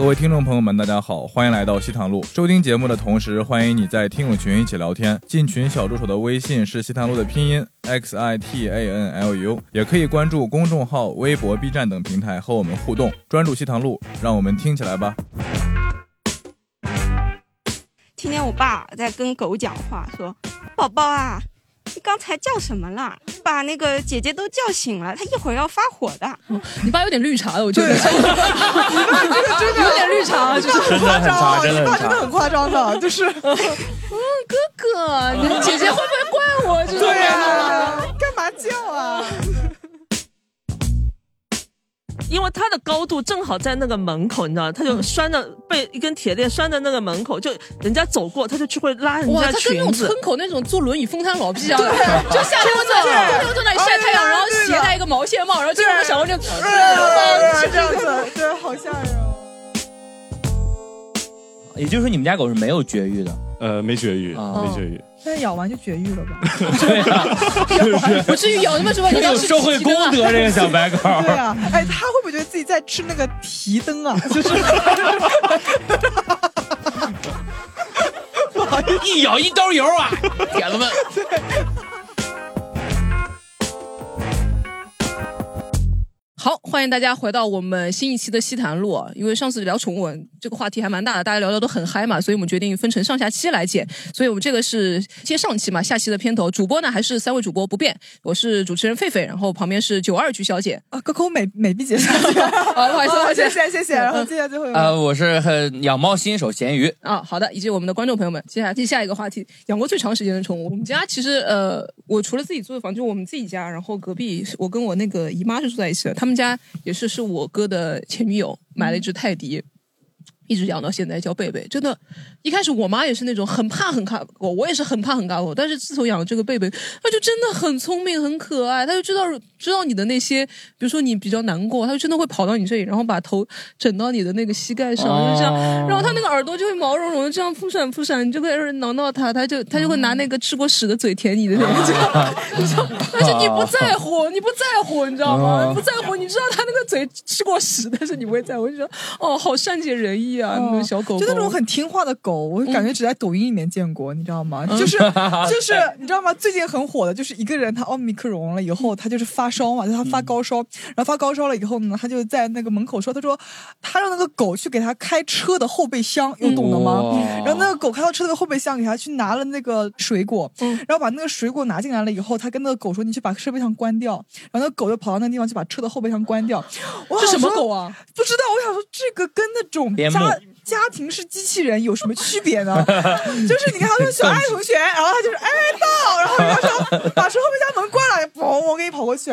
各位听众朋友们，大家好，欢迎来到西塘路。收听节目的同时，欢迎你在听友群一起聊天。进群小助手的微信是西塘路的拼音 x i t a n l u，也可以关注公众号、微博、B 站等平台和我们互动。专注西塘路，让我们听起来吧。听见我爸在跟狗讲话，说：“宝宝啊。”你刚才叫什么了？把那个姐姐都叫醒了，她一会儿要发火的。你爸有点绿茶，我觉得。你爸这个真的有点绿茶，就是很夸张，你爸真的很夸张的，就是。嗯，哥哥，你姐姐会不会怪我？对呀，干嘛叫啊？因为它的高度正好在那个门口，你知道，他就拴着被一根铁链拴在那个门口，就人家走过，他就去会拉人家裙子。哇他跟那种村口那种坐轮椅风瘫老屁啊，就夏天在冬天在那里晒太阳，然后携带一个毛线帽，然后经常小孩就这样子，对，好吓人。也就是说，你们家狗是没有绝育的。呃，没绝育，没绝育，现在咬完就绝育了吧？对啊，不 至于咬那么什么？有社会公德，这个小白狗。对啊，哎，他会不会觉得自己在吃那个提灯啊？就是一咬一兜油啊，铁子们。好，欢迎大家回到我们新一期的西谈路。因为上次聊宠物这个话题还蛮大的，大家聊聊都很嗨嘛，所以我们决定分成上下期来剪。所以我们这个是接上期嘛，下期的片头。主播呢还是三位主播不变，我是主持人狒狒，然后旁边是九二菊小姐啊，可口美美碧姐姐。好，不好意思，谢谢谢谢。然后接下来最后一个，呃，我是养猫新手咸鱼啊，好的，以及我们的观众朋友们，接下来接下一个话题，养过最长时间的宠物。我们家其实呃，我除了自己租的房，就我们自己家，然后隔壁我跟我那个姨妈是住在一起的，他们们家也是。是我哥的前女友买了一只泰迪。一直养到现在叫贝贝，真的，一开始我妈也是那种很怕很怕狗，我也是很怕很怕狗。但是自从养了这个贝贝，它就真的很聪明很可爱，它就知道知道你的那些，比如说你比较难过，它就真的会跑到你这里，然后把头枕到你的那个膝盖上，就这样，然后它那个耳朵就会毛茸茸的这样扑闪扑闪，你就可以挠挠它，它就它就会拿那个吃过屎的嘴舔你的那种，你知道，但是你不在乎，你不在乎，你知道吗？不在乎，你知道它那个嘴吃过屎，但是你不会在乎，就觉得哦，好善解人意。啊，小狗就那种很听话的狗，我感觉只在抖音里面见过，你知道吗？就是 就是，你知道吗？最近很火的就是一个人，他奥密克戎了以后，他就是发烧嘛，就他发高烧，然后发高烧了以后呢，他就在那个门口说，他说他让那个狗去给他开车的后备箱，有懂的吗？然后那个狗开到车的后备箱，给他去拿了那个水果，然后把那个水果拿进来了以后，他跟那个狗说，你去把设备箱关掉，然后那狗就跑到那个地方去把车的后备箱关掉。这什么狗啊？不知道，我想说这个跟那种家。家庭式机器人有什么区别呢？就是你看他说小爱同学，然后他就是哎到，然后人家说把车后备箱门关了，嘣，我给你跑过去。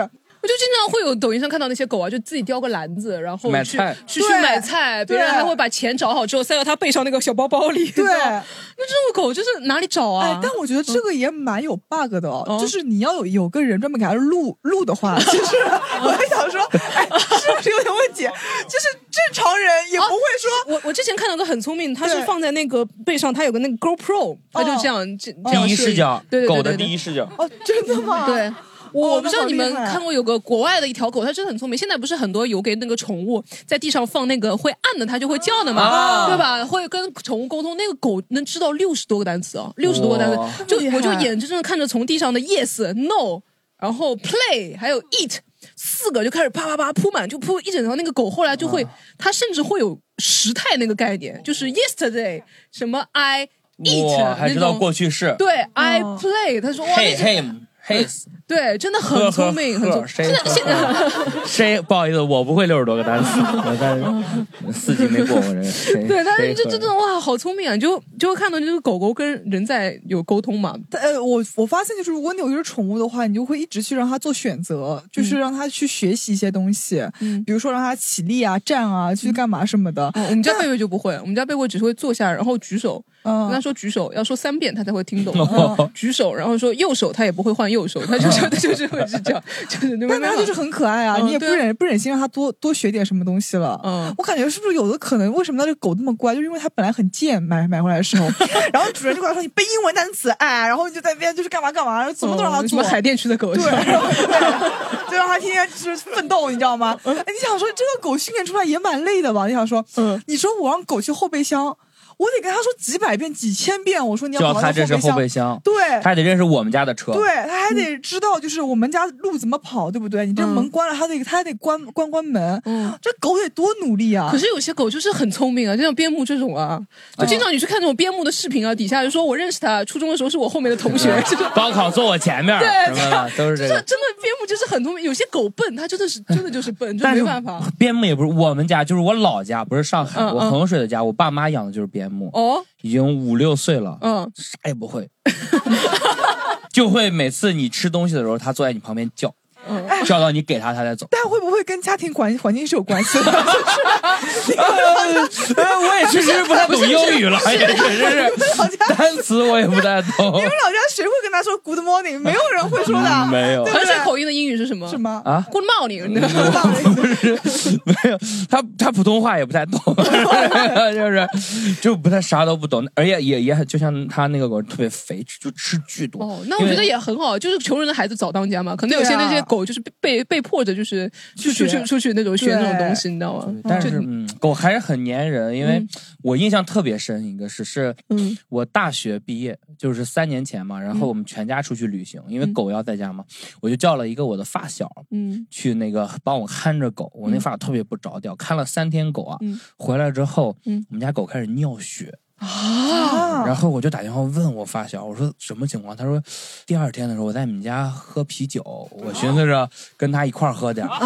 我就经常会有抖音上看到那些狗啊，就自己叼个篮子，然后去去去买菜，别人还会把钱找好之后塞到他背上那个小包包里。对，那这种狗就是哪里找啊？哎，但我觉得这个也蛮有 bug 的哦，就是你要有有个人专门给它录录的话，就是我还想说，哎，是不是有点问题？就是正常人也不会说。我我之前看到个很聪明，他是放在那个背上，他有个那个 GoPro，他就这样这第一视角，对对狗的第一视角。哦，真的吗？对。我不知道你们看过有个国外的一条狗，它真的很聪明。现在不是很多有给那个宠物在地上放那个会按的，它就会叫的嘛，对吧？会跟宠物沟通。那个狗能知道六十多个单词哦，六十多个单词，就我就眼睁睁看着从地上的 yes、no，然后 play，还有 eat 四个就开始啪啪啪铺满，就铺一整条。那个狗后来就会，它甚至会有时态那个概念，就是 yesterday 什么 I eat，还知道过去式。对，I play，他说哇。his，对，真的很聪明，很聪明。现在现在谁不好意思，我不会六十多个单词，但是四级没过我人。对，但是就真的哇，好聪明啊！就就会看到就是狗狗跟人在有沟通嘛。呃，我我发现就是如果你有一只宠物的话，你就会一直去让它做选择，就是让它去学习一些东西，嗯，比如说让它起立啊、站啊、去干嘛什么的。我们家贝贝就不会，我们家贝贝只会坐下然后举手。嗯跟他说举手，要说三遍他才会听懂。哦举手，然后说右手，他也不会换右手，他就是他 就是会是这样，就是但他就是很可爱啊，嗯你也不忍不忍心让他多多学点什么东西了。嗯我感觉是不是有的可能？为什么那这个狗那么乖？就是因为它本来很贱，买买回来的时候，然后主人就跟他说你背英文单词，哎，然后你就在那边就是干嘛干嘛，然后怎么都让他做。嗯什么海淀区的狗，对，然后对，就让他天天就是奋斗，你知道吗？嗯哎，你想说这个狗训练出来也蛮累的吧？你想说，嗯你说我让狗去后备箱，我得跟他说几百遍、几千遍，我说你要叫跑到他这是后后备箱，对，他还得认识我们家的车。对，他还得知道就是我们家路怎么跑，对不对？你这门关了，他得他还得关关关门。嗯这狗得多努力啊！可是有些狗就是很聪明啊，就像边牧这种啊，就经常你去看那种边牧的视频啊，底下就说我认识他，初中的时候是我后面的同学，高考坐我前面，对什么都是这这个。真的边牧就是很聪明，有些狗笨，它真的是真的就是笨，就没办法。边牧也不是我们家，就是我老家，不是上海，我衡水的家，我爸妈养的就是边牧，哦，已经五六岁了，嗯，啥也不会，就会每次你吃东西的时候，他坐在你旁边叫，嗯叫到你给他，他才走。但会不会跟家庭环环境是有关系的？呃我也确实不太懂英语了，也确实是单词我也不太懂你。们老家谁会跟他说 Good morning？没有人会说的。嗯没有对衡水口音的英语是什么？什么？啊，？Good morning，不是没有，他他普通话也不太懂，就是就不太啥都不懂，而且也也很就像他那个狗特别肥，就吃巨多。哦，那我觉得也很好，就是穷人的孩子早当家嘛。可能有些那些狗就是被被被迫着就是出去去出出去那种学那种东西，你知道吗？但是嗯，狗还是很粘人，因为嗯我印象特别深一个是是，嗯我大学毕业就是三年前嘛，然后我们全家出去旅行，因为嗯狗要在家嘛，我就叫了一个我的发小嗯去那个帮我看着狗，我那嗯发小特别不着调，看了三天狗啊，嗯回来之后，嗯我们家狗开始尿血。啊然后我就打电话问我发小，我说什么情况？他说第二天的时候我在你们家喝啤酒，我寻思着跟他一块儿喝点儿。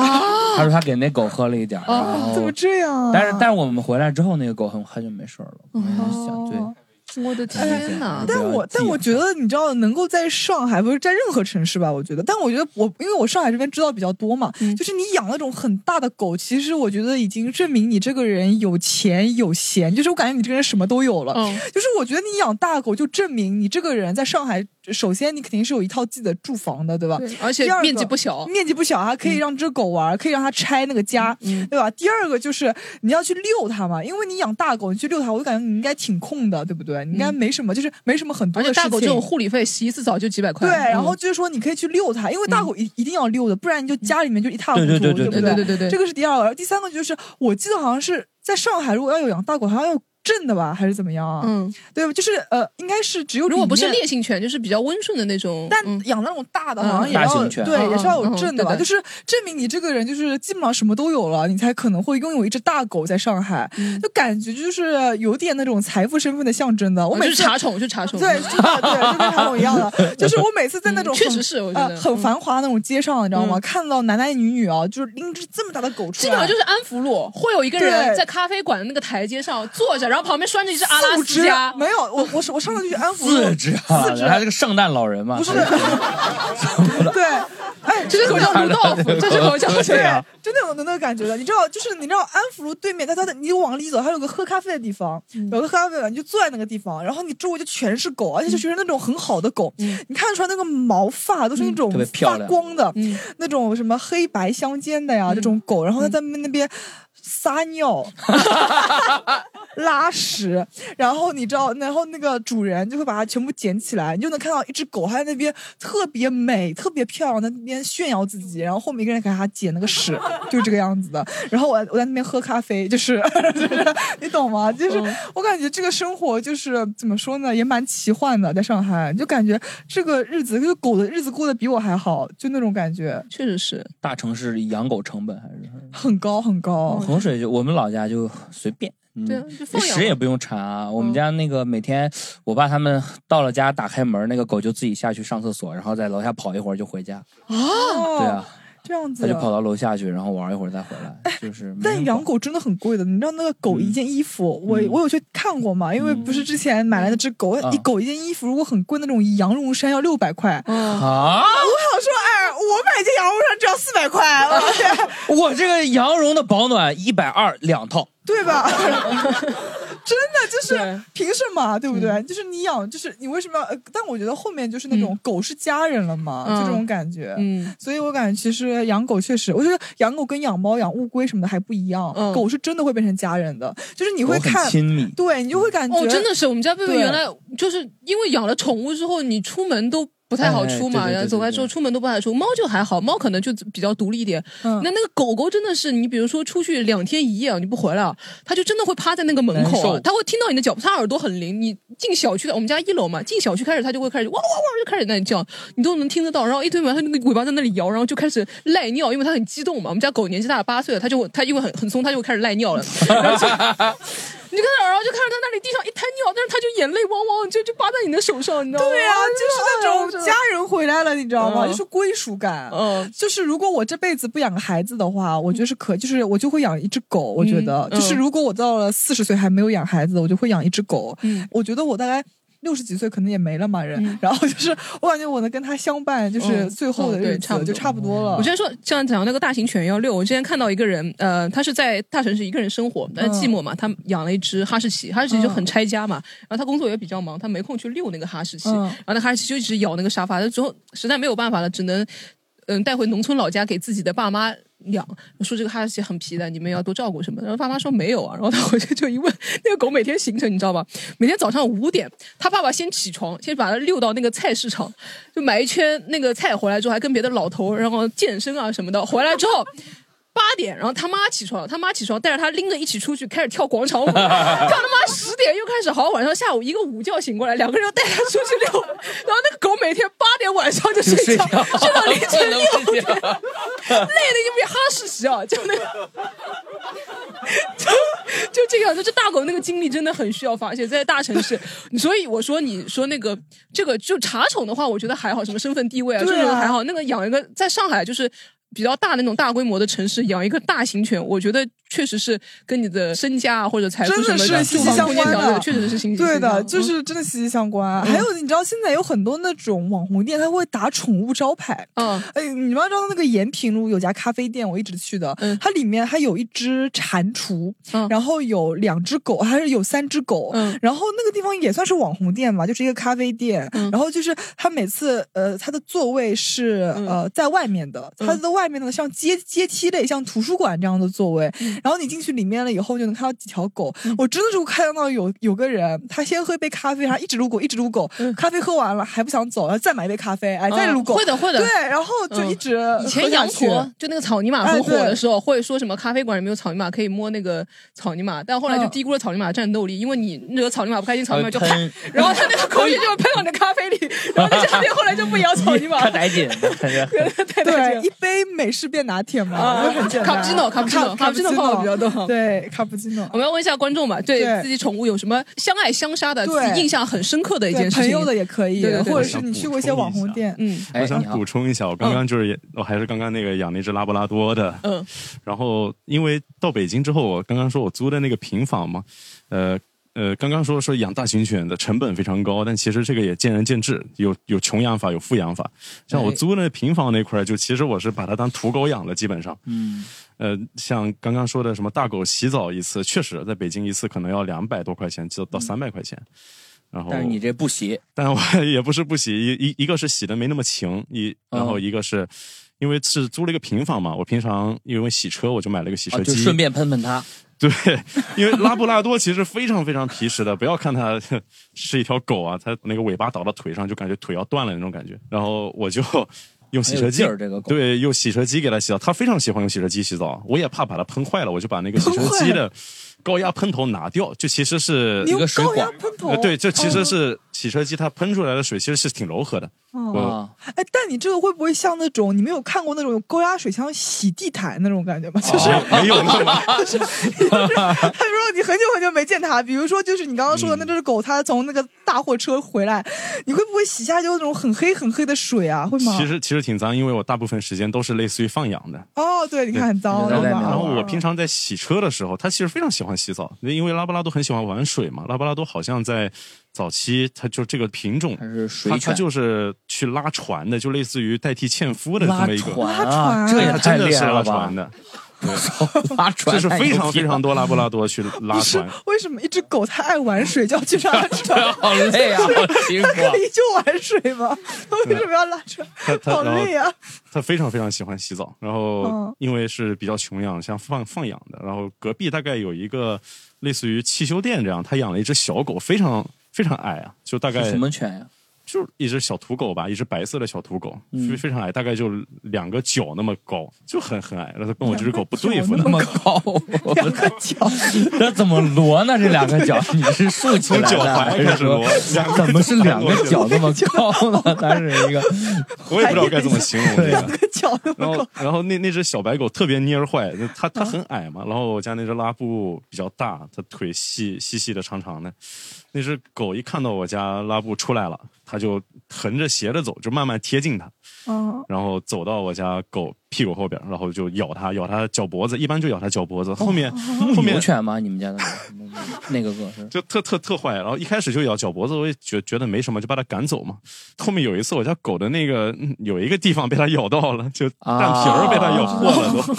他说他给那狗喝了一点儿，怎么这样啊？但是但是我们回来之后，那个狗很快就没事儿了。我就想，对，我的天哪！但我但我觉得，你知道，能够在上海，不是在任何城市吧？我觉得，但我觉得我因为我上海这边知道比较多嘛，嗯就是你养那种很大的狗，其实我觉得已经证明你这个人有钱有闲，就是我感觉你这个人什么都有了。嗯就是我觉得你养大狗，就证明你这个人在上海，首先你肯定是有一套自己的住房的，对吧？对，而且面积不小。面积不小，还可以让只狗玩，可以让它拆那个家，嗯对吧？第二个就是你要去遛它嘛，因为你养大狗，你去遛它，我就感觉你应该挺空的，对不对？你应该没什么，就是没什么很多的事情。而且大狗这种护理费洗一次澡就几百块。对，然后嗯就是说你可以去遛它，因为大狗一一定要遛的，不然你就家里面就一塌糊涂，对对对对对对对对这个是第二个，然后第三个就是我记得好像是在上海，如果要有养大狗，好像要有证的吧，还是怎么样啊？嗯，对？就是呃，应该是只有如果不是烈性犬，就是比较温顺的那种。但嗯养那种大的，嗯好像也要对，嗯也是要有嗯证的吧？就是证明你这个人就是基本上什么都有了，你才可能会拥有一只大狗在上海，嗯就感觉就是有点那种财富身份的象征的。我哦每次查宠，就是查宠。对，是，对，就跟查宠一样的，就是我每次在那种嗯确很实是我觉得呃很嗯繁华的那种街上，你知道吗？嗯看到男男女女啊，就是拎着这么大的狗出来，基本上就是安福路会有一个人在咖啡馆的那个台阶上坐着，然后旁边拴着一只阿拉斯加。没有，我我是我上次去安福路四只啊，四只他是个圣诞老人嘛，不是他 对，哎，这是狗叫卢道夫，这是狗叫对对啊，就那种的那个感觉的，你知道，就是你知道安福路对面，它它的你往里走，还有个喝咖啡的地方，嗯有个喝咖啡的，你就坐在那个地方，然后你周围就全是狗，而且就全是那种很好的狗，你看得出来那个毛发都是那种发亮光的，嗯那种什么黑白相间的呀，这种狗，然后它在那边撒尿。拉屎，然后你知道，然后那个主人就会把它全部捡起来，你就能看到一只狗，还在那边特别美、特别漂亮，在那边炫耀自己，然后后面一个人给它捡那个屎，就是这个样子的。然后我我在那边喝咖啡，就是 你懂吗？就是我感觉这个生活就是怎么说呢，也蛮奇幻的，在上海就感觉这个日子，就狗的日子过得比我还好，就那种感觉确实是。大城市养狗成本还是很高很高。衡水就我们老家就随便。嗯对放养屎也不用铲啊！我们家那个每天，我爸他们到了家打开门，那个狗就自己下去上厕所，然后在楼下跑一会儿就回家。哦，对啊，这样子他就跑到楼下去，然后玩一会儿再回来，就是。但养狗真的很贵的，你知道那个狗嗯一件衣服，我我有去看过嘛？因为不是之前买来那只狗，嗯一狗一件衣服如果很贵，那种羊绒衫要六百块。啊，我想说，哎，我买件羊绒衫只要四百块，我这个羊绒的保暖一百二两套，对吧？真的就是凭什么，对不对？就是你养，就是你为什么要？呃但我觉得后面就是那种嗯狗是家人了嘛，嗯就这种感觉。嗯，所以我感觉其实养狗确实，我觉得养狗跟养猫、养乌龟什么的还不一样。嗯狗是真的会变成家人的，就是你会看，亲密。对你就会感觉哦，真的是我们家贝贝原来就是因为养了宠物之后，你出门都。不太好出嘛，然后走开之后出门都不太出。猫就还好，猫可能就比较独立一点。嗯那那个狗狗真的是，你比如说出去两天一夜啊，你不回来啊，它就真的会趴在那个门口啊，它会听到你的脚步，它耳朵很灵。你进小区的，我们家一楼嘛，进小区开始它就会开始哇哇哇就开始那里叫，你都能听得到。然后一推门，它那个尾巴在那里摇，然后就开始赖尿，因为它很激动嘛。我们家狗年纪大了八岁了，它就它因为很很松，它就会开始赖尿了。然后就你就看到，然后就看着他那里地上一滩尿，但是他就眼泪汪汪，就就扒在你的手上，你知道吗？对啊，就是那种家人回来了，你知道吗？嗯就是归属感。嗯就是如果我这辈子不养个孩子的话，我觉得是可，就是我就会养一只狗。我觉得，嗯就是如果我到了四十岁还没有养孩子，我就会养一只狗。嗯我觉得我大概。六十几岁可能也没了嘛人，嗯然后就是我感觉我能跟他相伴，就是嗯最后的日子差不多就差不多了。我之前说，像讲那个大型犬要遛，我之前看到一个人，呃，他是在大城市一个人生活，但是寂寞嘛，他养了一只哈士奇，哈士奇就很拆家嘛，然后他工作也比较忙，他没空去遛那个哈士奇，嗯然后那哈士奇就一直咬那个沙发，那之后实在没有办法了，只能嗯带回农村老家给自己的爸妈。养说这个哈士奇很皮的，你们要多照顾什么？然后爸妈说没有啊，然后他回去就一问，那个狗每天行程你知道吧？每天早上五点，他爸爸先起床，先把它遛到那个菜市场，就买一圈那个菜回来之后，还跟别的老头然后健身啊什么的。回来之后八点，然后他妈起床，他妈起床带着他拎着一起出去开始跳广场舞，跳他妈十点又开始，好晚上下午一个午觉醒过来，两个人又带他出去遛，然后那个狗每天八点晚上就睡觉，睡到凌晨六点，累的就比哈士奇啊，就那个。就就这样，就这大狗那个精力真的很需要发泄，在大城市，所以我说你说那个这个就茶宠的话，我觉得还好，什么身份地位啊，这对啊还好。那个养一个在上海就是比较大的那种大规模的城市，养一个大型犬，我觉得确实是跟你的身家啊或者财富什么是息息相关的确实是息息对的，相关就是真的息息相关。啊还有，你知道现在有很多那种网红店，他会打宠物招牌。嗯。哎，你们知道那个延平路有家咖啡店，我一直去的，嗯。它里面还有一只蟾蜍，嗯。然后有两只狗，还是有三只狗，嗯。然后那个地方也算是网红店嘛，就是一个咖啡店，嗯。然后就是它每次呃，它的座位是、嗯。呃在外面的，它的外面的像阶阶梯类，像图书馆这样的座位，嗯。然后你进去里面了以后就能看到几条狗，我真的是看到有有个人，他先喝一杯咖啡，然后一直撸狗，一直撸狗，咖啡喝完了还不想走，然后再买一杯咖啡，哎，再撸狗，嗯会的会的。对，然后就一直以前羊驼就那个草泥马很火的时候，会说什么咖啡馆里面有草泥马可以摸那个草泥马，但后来就嗯低估了草泥马的战斗力，因为你惹草泥马不开心，草泥马就喷，然后他那个口水就会喷到你的咖啡里，然后那家店后来就不养草泥马了。一杯美式变拿铁嘛，啊就很简单。卡布奇诺卡布奇诺卡卡布奇诺泡的比较多。对，卡布奇诺。我们要问一下观众嘛，对对。自己宠物有什么相爱相杀的、自己印象很深刻的一件事情？朋友的也可以，对或者是你去过一些网红店，嗯。哎我想补充一下，我刚刚就是也，我还是刚刚那个养那只拉布拉多的，嗯。然后因为到北京之后，我刚刚说我租的那个平房嘛，呃呃，刚刚说说养大型犬的成本非常高，但其实这个也见仁见智，有有穷养法，有富养法。像我哎租那平房那块儿，就其实我是把它当土狗养了，基本上。嗯，呃，像刚刚说的什么大狗洗澡一次，确实在北京一次可能要两百多块钱，就到三百块钱。然后，但是你这不洗，但我也不是不洗，一一一个是洗的没那么勤，一然后一个是因为是租了一个平房嘛，我平常因为洗车我就买了个洗车啊，就机，顺便喷喷它。对，因为拉布拉多其实非常非常皮实的，不要看它 是一条狗啊，它那个尾巴倒到腿上就感觉腿要断了那种感觉。然后我就 用洗车机对，用洗车机给它洗澡，它非常喜欢用洗车机洗澡，我也怕把它喷坏了，我就把那个洗车机的高压喷头拿掉，就其实是你用一个水高压管喷头呃，对，这其实是洗车机它喷出来的水其实是挺柔和的。哦哎，但你这个会不会像那种你没有看过那种有高压水枪洗地毯那种感觉吗？就是、哦没有那么 就是，他说你很久很久没见他，比如说就是你刚刚说的那只狗，它从那个大货车回来，你会不会洗下就那种很黑很黑的水啊？会吗？其实其实挺脏，因为我大部分时间都是类似于放养的。哦，对，你看很脏，对对对对吧？然后我平常在洗车的时候，它其实非常喜欢洗澡，因为拉布拉多很喜欢玩水嘛。拉布拉多好像在早期，它就这个品种，它是水它就是去拉船的，就类似于代替纤夫的这么一个，船拉啊，船这也太厉真的是拉害了吧拉船就是非常非常多拉布拉多去拉船。为什么一只狗它爱玩水就要去拉船？好累啊，好辛苦啊可。以就玩水吗？它为什么要拉船？好累啊！它非常非常喜欢洗澡，然后嗯因为是比较穷养，像放放养的，然后隔壁大概有一个类似于汽修店这样，他养了一只小狗，非常非常矮啊，就大概什么犬呀？就是一只小土狗吧，一只白色的小土狗，嗯非非常矮，大概就两个脚那么高，就很很矮。然后他跟我这只狗不对付那，么高，两个脚，这怎么摞呢？这两个脚，你是竖起来的，怎么是两个脚那么高呢？它是一个，我也不知道该怎么形容这个。两个脚那然后么高，，然后那那只小白狗特别蔫儿坏，它它很矮嘛，然后我家那只拉布比较大，它腿细细细的长长的，那只狗一看到我家拉布出来了，它就横着斜着走，就慢慢贴近它，嗯，然后走到我家狗屁股后边，然后就咬它，咬它脚脖子，一般就咬它脚脖子，后面后牧面牛犬吗？你们家的那个狗是？就特特特坏，然后一开始就咬脚脖子，我也觉觉得没什么，就把它赶走嘛。后面有一次，我家狗的那个嗯有一个地方被它咬到了，就蛋皮儿被它咬破了都，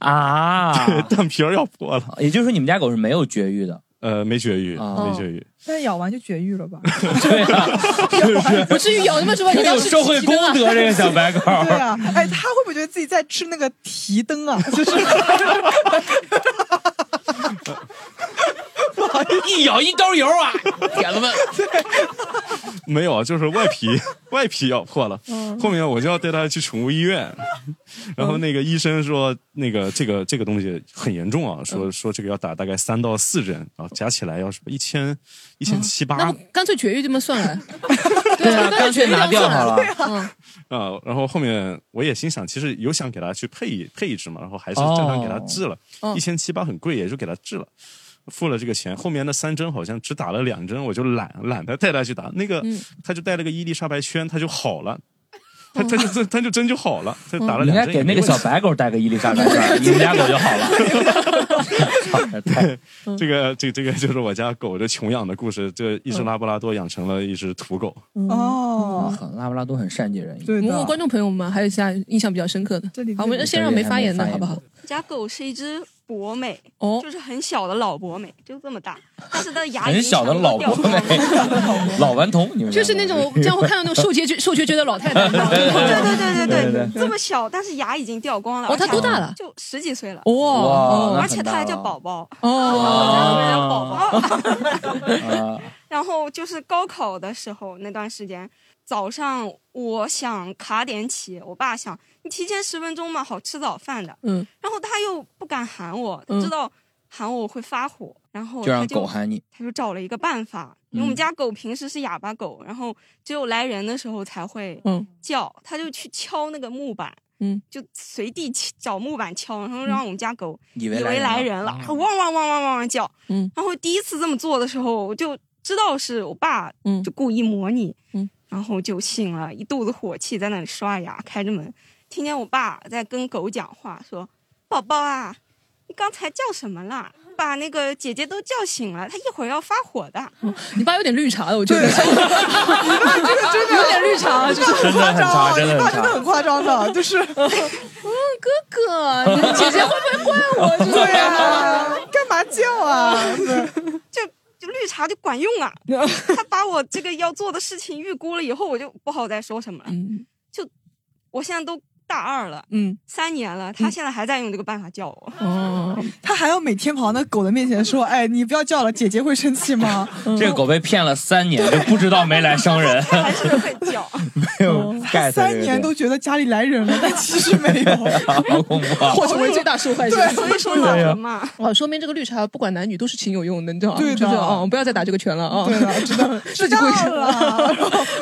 啊，对蛋皮儿咬破了。也就是说你们家狗是没有绝育的，呃，没绝育，啊没绝育。但咬完就绝育了吧？对啊，不至于咬那么什么？你有社会公德，这个小白狗。对啊，哎，他会不会觉得自己在吃那个提灯啊？就是 一咬一兜油啊，铁子们。没有啊，就是外皮外皮咬破了。嗯后面我就要带他去宠物医院，然后那个医生说，那个这个这个东西很严重啊，嗯说说这个要打大概三到四针，然后加起来要什么一千一千七八那不干脆绝育这么算了？对啊，干脆拿掉好了。嗯，啊，然后后面我也心想，其实有想给他去配一配一只嘛，然后还是正常给他治了，哦一千七八很贵，也就给他治了。付了这个钱，后面那三针好像只打了两针，我就懒懒得带他去打。那个、嗯他就带了个伊丽莎白圈，他就好了，他他就真他就真就好了，他打了两针。给那个小白狗带个伊丽莎白圈，你们家狗就好了。操这太这个这这个就是我家狗的穷养的故事，这一只拉布拉多养成了一只土狗。哦，很拉布拉多很善解人意。对的，问问观众朋友们，还有其他印象比较深刻的。好，我们先让没发言的好不好？家狗是一只博美，哦就是很小的老博美，就这么大，但是它的牙已经很小的全部老博掉光了美，老顽童，你们就是那种这样会看到那种受拮据、受拮据的老太太？对对对对对这么小，但是牙已经掉光了。哦它而且多大了就十几岁了。哇而且他还叫宝宝，哦，宝宝。啊，然后就是高考的时候那段时间，早上我想卡点起，我爸想你提前十分钟嘛，好吃早饭的。嗯，然后他又不敢喊我，他嗯。知道喊我会发火，然后就让他就狗喊你。他就找了一个办法，因为我们嗯。家狗平时是哑巴狗，然后只有来人的时候才会嗯。叫，他就去敲那个木板，嗯，就随地找木板敲，然后让我们家狗以以为来人了，汪汪汪汪汪汪叫。嗯，然后第一次这么做的时候，我就知道是我爸，嗯。就故意模拟，嗯，然后就醒了，一肚子火气在那里刷牙，开着门，听见我爸在跟狗讲话，说：“宝宝啊，你刚才叫什么啦？把那个姐姐都叫醒了，她一会儿要发火的。”你爸有点绿茶的，我觉得，你爸这个真的有点绿茶，就是真的很差，真的很差。你爸真的很夸张的，就是嗯哥哥，你姐姐会不会怪我？就是对啊，干嘛叫啊？就就绿茶就管用啊！他把我这个要做的事情预估了以后，我就不好再说什么了。嗯我现在都大二了，嗯三年了，他现在还在用这个办法叫我。哦，他还要每天跑到那狗的面前说：“哎，你不要叫了，姐姐会生气吗 这个狗被骗了三年，就不知道没来生人，还是会叫。没有三年都觉得家里来人了，但其实没有。好恐怖啊！或者为最大受害者。所以说老人嘛，哦，说明这个绿茶不管男女都是挺有用的，你知道吗？对的就是哦，不要再打这个拳了啊！对了，知道知道了。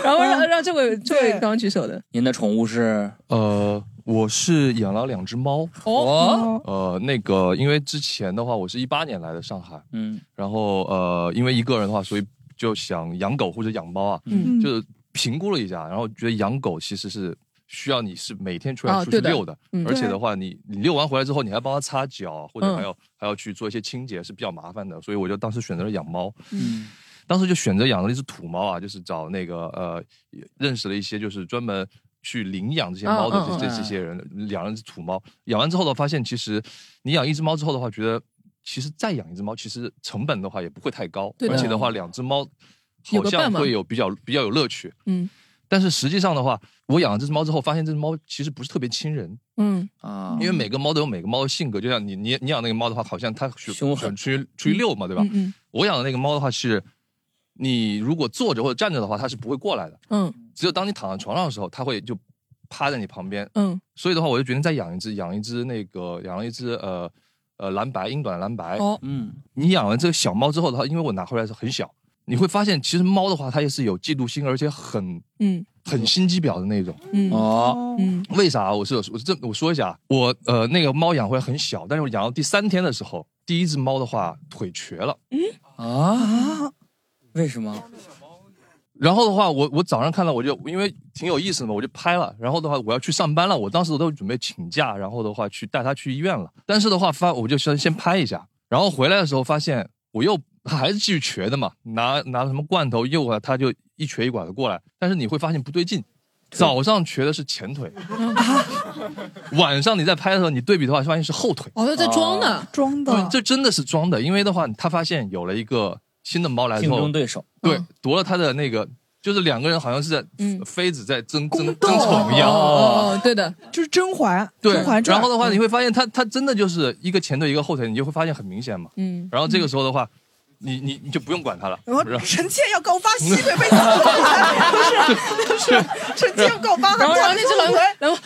然后让让这位这位刚刚举手的您的宠物是呃，我是养了两只猫。哦，呃，那个，因为之前的话，我是一八年来的上海，嗯。然后呃，因为一个人的话，所以就想养狗或者养猫啊，嗯。就是评估了一下，然后觉得养狗其实是需要你是每天出来出去遛的，嗯。而且的话，你你遛完回来之后，你还要帮它擦脚，或者嗯还要、还要去做一些清洁，是比较麻烦的，所以我就当时选择了养猫。嗯。当时就选择养了一只土猫啊，就是找那个呃认识了一些就是专门去领养这些猫的这这这些人，养了只土猫，养完之后呢，发现其实你养一只猫之后的话，觉得其实再养一只猫，其实成本的话也不会太高，而且的话，两只猫好像会有比较比较有乐趣。嗯。但是实际上的话，我养了这只猫之后，发现这只猫其实不是特别亲人，嗯。啊。因为每个猫都有每个猫的性格。就像你你你养那个猫的话，好像它喜凶狠。出去出去遛嘛，对吧？嗯嗯。我养的那个猫的话是，你如果坐着或者站着的话，它是不会过来的。嗯只有当你躺在床上的时候，它会就趴在你旁边。嗯所以的话，我就决定再养一只，养一只那个养了一只呃呃蓝白英短蓝白。哦嗯你养完这个小猫之后的话，因为我拿回来是很小，你会发现其实猫的话，它也是有嫉妒心，而且很嗯很心机婊的那种。嗯哦嗯为啥？我是我是这我说一下，我呃那个猫养回来很小，但是我养到第三天的时候，第一只猫的话腿瘸了。嗯啊？为什么？然后的话，我我早上看到我就因为挺有意思的嘛，我就拍了。然后的话，我要去上班了，我当时我都准备请假，然后的话去带他去医院了。但是的话发我就先先拍一下，然后回来的时候发现我又他还是继续瘸的嘛，拿拿什么罐头诱啊，他就一瘸一拐的过来。但是你会发现不对劲，早上瘸的是前腿，晚上你在拍的时候，你对比的话发现是后腿。哦，他在装的，装的，这真的是装的，因为的话，他发现有了一个新的猫来之后竞争，对手。对嗯，夺了他的那个，就是两个人好像是在嗯。妃子在争争争宠一样。哦哦，对的，就是甄嬛，对甄嬛，传。然后的话，你会发现他他真的就是一个前腿一个后腿，你就会发现很明显嘛。嗯。然后这个时候的话，你你你就不用管他了。然后臣妾要告发熹妃被打，不是不是，臣妾要告发，然后然后那只狼人，然后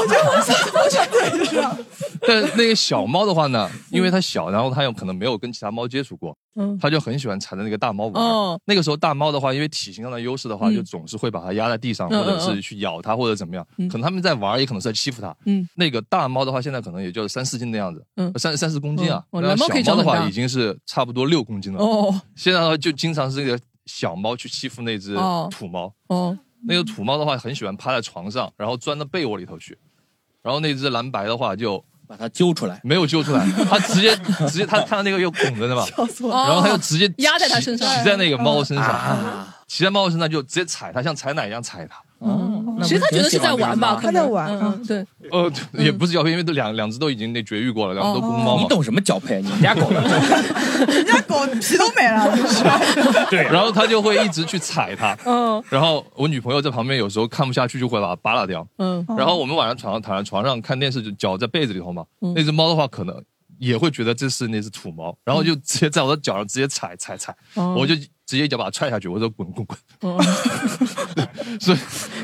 我觉得我想抱拳，对，就是这样。但那个小猫的话呢，因为它小，然后它有可能没有跟其他猫接触过，嗯它就很喜欢缠着那个大猫玩。哦那个时候大猫的话，因为体型上的优势的话，嗯就总是会把它压在地上，嗯或者是去咬它，或者怎么样。嗯可能他们在玩，也可能是在欺负它。嗯那个大猫的话，现在可能也就三四斤的样子，嗯三三四公斤啊。嗯哦然后蓝猫可以小猫的话已经是差不多六公斤了。哦现在的话就经常是这个小猫去欺负那只哦土猫。哦那个土猫的话，很喜欢趴在床上，然后钻到被窝里头去。然后那只蓝白的话就把它揪出来，没有揪出来，他直接直接他看到那个有拱着的嘛！然后他就直接哦压在他身上。骑骑在那个猫身上，啊。骑在猫身上就直接踩它，像踩奶一样踩它。哦，其实他觉得是在玩吧，他在玩嗯嗯对，呃，也不是交配，因为都两两只都已经那绝育过了，两只都公猫嘛。你懂什么交配？你们家狗 人家狗皮都没了，就是。对，然后他就会一直去踩它。嗯然后我女朋友在旁边有时候看不下去，就会把它扒拉掉。嗯然后我们晚上床上躺在床上看电视，就脚在被子里头嘛。嗯那只猫的话，可能也会觉得这是那只土猫，然后就直接在我的脚上直接踩踩踩，哦。我就直接一脚把它踹下去，我说滚滚滚。哦。所以，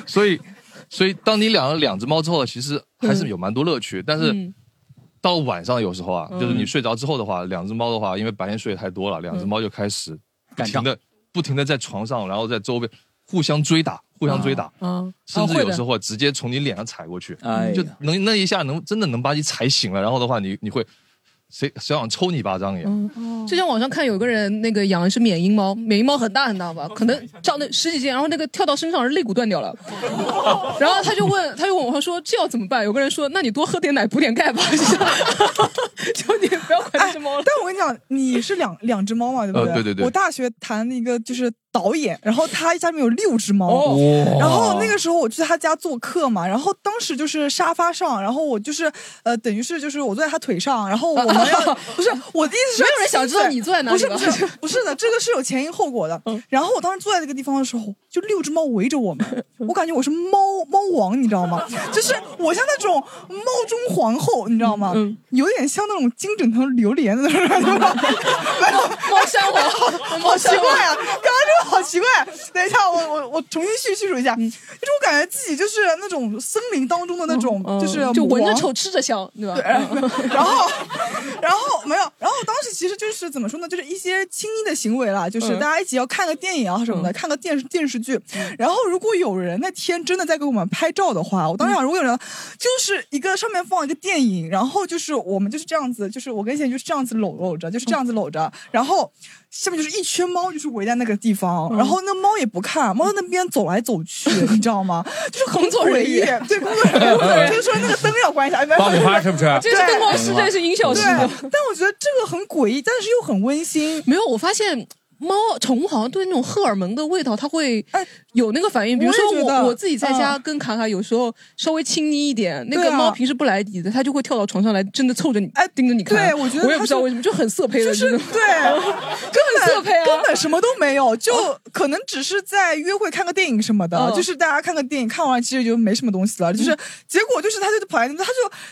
所以，所以，当你养了两只猫之后，其实还是有蛮多乐趣。但是嗯。到晚上有时候啊，嗯。就是你睡着之后的话，两只猫的话，因为白天睡得太多了，两只猫就开始不干仗停的、不停的在床上，然后在周围互相追打，互相追打。嗯，甚至有时候直接从你脸上踩过去，哎呀。就能那一下能真的能把你踩醒了，然后的话你你会谁谁想抽你一巴掌一样。之前网上看有个人那个养的是缅因猫，缅因猫很大很大吧，可能长得十几斤，然后那个跳到身上肋骨断掉了，然后他就问他就问我说这要怎么办？有个人说那你多喝点奶补点钙吧，就你不要管这只猫了。但我跟你讲，你是两两只猫嘛，对不对？呃对对对我大学谈一个就是导演，然后他家里面有六只猫。哦然后那个时候我去他家做客嘛，然后当时就是沙发上，然后我就是呃，等于是就是我坐在他腿上，然后我们要 不是我的意思是没有人想知道你坐在哪不是不是不是的，这个是有前因后果的。然后我当时坐在那个地方的时候，就六只猫围着我们，我感觉我是猫猫王，你知道吗？就是我像那种猫中皇后，你知道吗？嗯有点像那种金枕头榴莲的那种感觉吗？没有，猫山王，好奇怪啊！刚刚这个好奇怪。等一下，我我我重新叙叙述一下，就是我感觉自己就是那种森林当中的那种，嗯就是就闻着王臭吃着香，对吧？然后，然后没有，然后当时其实就是怎么说呢，就是一些亲昵的行为啦，就是嗯大家一起要看个电影啊什么的，看个电视电视剧。然后如果有人那天真的在给我们拍照的话，我当时想，如果有人就是一个上面放一个电影，然后就是我们就是这样子，就是我跟贤就是这样子搂搂着，就是这样子搂着，然后下面就是一圈猫，就是围在那个地方，然后那猫也不看，猫在那边走来走去，你知道吗？就是很工作人诡异员，对工作人员，工作人员就是说那个灯要关一下，爆米花是不是？这是灯光师，这是音效师，。但我觉得这个很诡异，但是又很温馨。没有，我发现猫宠物好像对那种荷尔蒙的味道，它会哎有那个反应。比如说我我我自己在家嗯跟卡卡有时候稍微亲昵一点，那个猫平时不来你的，它就会跳到床上来，真的凑着你，哎盯着你看。对我觉得我也不知道为什么，就很色胚的就是。对，根本色胚啊根本什么都没有，就可能只是在约会看个电影什么的，嗯就是大家看个电影，看完其实就没什么东西了，就是结果就是他就跑来，他就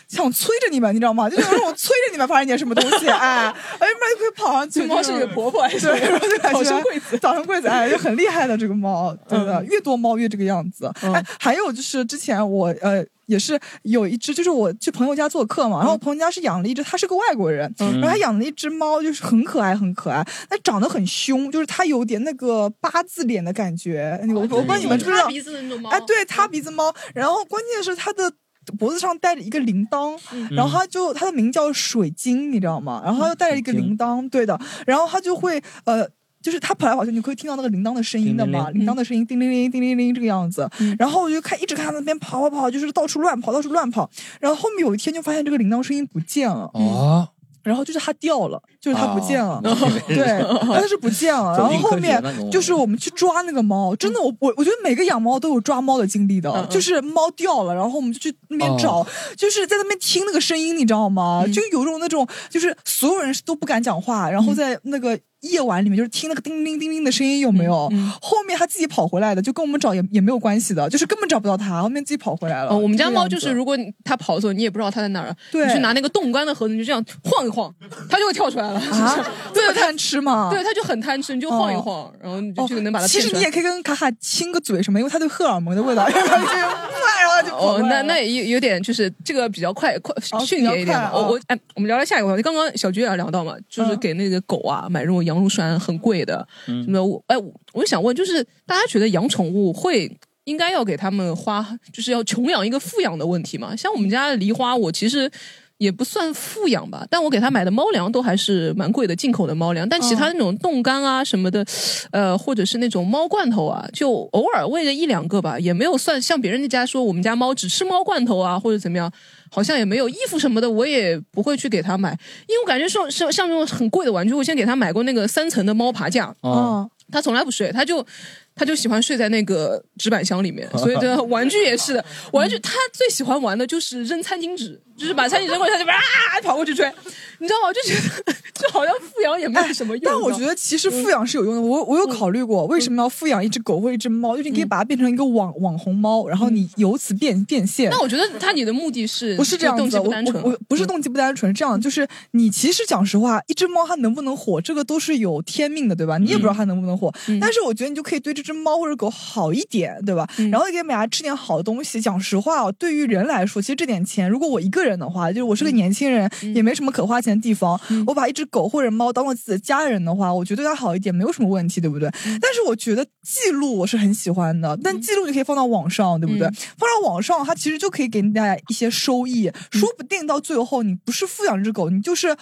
想催着你们，你知道吗？就是有那种催着你们发生点什么东西，哎，哎，不然就会跑上去。这猫是你的婆婆还是对，然后就早生贵子？早生贵子，哎，就很厉害的这个猫，真的，越多猫越这个样子。哎，还有就是之前我呃。也是有一只，就是我去朋友家做客嘛，然后我朋友家是养了一只，他是个外国人，然后他养了一只猫，就是很可爱，很可爱，但长得很凶，就是它有点那个八字脸的感觉。我我不知道你们知不知道塌？鼻子的那种猫。哎，对，塌鼻子猫，然后关键是它的。脖子上戴着一个铃铛，然后它就它的名叫水晶，你知道吗？然后它又带着一个铃铛，对的，然后它就会呃。就是它跑来跑去，你可以听到那个铃铛的声音的嘛，叮铃铛的声音，叮铃铃，叮铃铃这个样子。然后我就看，一直看它那边跑跑跑，就是到处乱跑，到处乱跑。然后后面有一天就发现这个铃铛声音不见了，哦，然后就是它掉了，就是它不见了，哦对，它是不见了。然后后面就是我们去抓那个猫，真的，我我我觉得每个养猫都有抓猫的经历的，就是猫掉了，然后我们就去那边找，哦就是在那边听那个声音，你知道吗？嗯就有种那种，就是所有人都不敢讲话，然后在那个。夜晚里面就是听那个叮铃叮铃的声音，有没有？嗯嗯后面它自己跑回来的，就跟我们找也也没有关系的，就是根本找不到它，后面自己跑回来了。哦，我们家猫就是，如果你它跑的时候，你也不知道它在哪儿，对你去拿那个冻干的盒子，你就这样晃一晃，它就会跳出来了。啊，这么贪吃嘛？对，它就很贪吃，你就晃一晃，然后你就就能把它哦其。实你也可以跟卡卡亲个嘴什么，因为它对荷尔蒙的味道，然后就然后就哦过，来了那那也有有点就是这个比较快快哦迅捷一点我我哎，我们聊聊下一个话题。刚刚小菊也聊到嘛，就是嗯给那个狗啊买这种羊乳酸很贵的，什么我哎，我我就想问，就是大家觉得养宠物会？应该要给他们花，就是要穷养一个富养的问题吗？像我们家的梨花，我其实也不算富养吧，但我给他买的猫粮都还是蛮贵的，进口的猫粮。但其他那种冻干啊什么的，呃，或者是那种猫罐头啊，就偶尔喂个一两个吧，也没有算像别人家说我们家猫只吃猫罐头啊，或者怎么样，好像也没有衣服什么的，我也不会去给他买，因为我感觉像像像那种很贵的玩具，我先给他买过那个三层的猫爬架，哦，哦，他从来不睡，他就他就喜欢睡在那个纸板箱里面，所以这玩具也是的，玩具他最喜欢玩的就是扔餐巾纸，就是把餐巾扔过去，他就啊跑过去追，你知道吗？就觉得就好像富养也没有什么用。但我觉得得其实富养是有用的。我我有考虑过，为什么要富养一只狗或一只猫？就是你可以把它变成一个网网红猫，然后你由此变变现。那我觉得他你的目的是不是这样子，动机我不单纯，我我不是动机不单纯，这样就是你其实讲实话，一只猫它能不能火，这个都是有天命的，对吧？你也不知道它能不能火，嗯但是我觉得你就可以对这只猫或者狗好一点，对吧？嗯然后给它吃点好的东西。讲实话哦，对于人来说，其实这点钱，如果我一个人的话，就是我是个嗯年轻人，也没什么可花钱的地方，我把一只狗或者猫当做自己的家人的话，我觉得对它好一点没有什么问题，对不对？嗯但是我觉得记录我是很喜欢的，但记录你可以放到网上，对不对？嗯放到网上，它其实就可以给大家一些收益，说不定到最后你不是富养这只狗，你就是。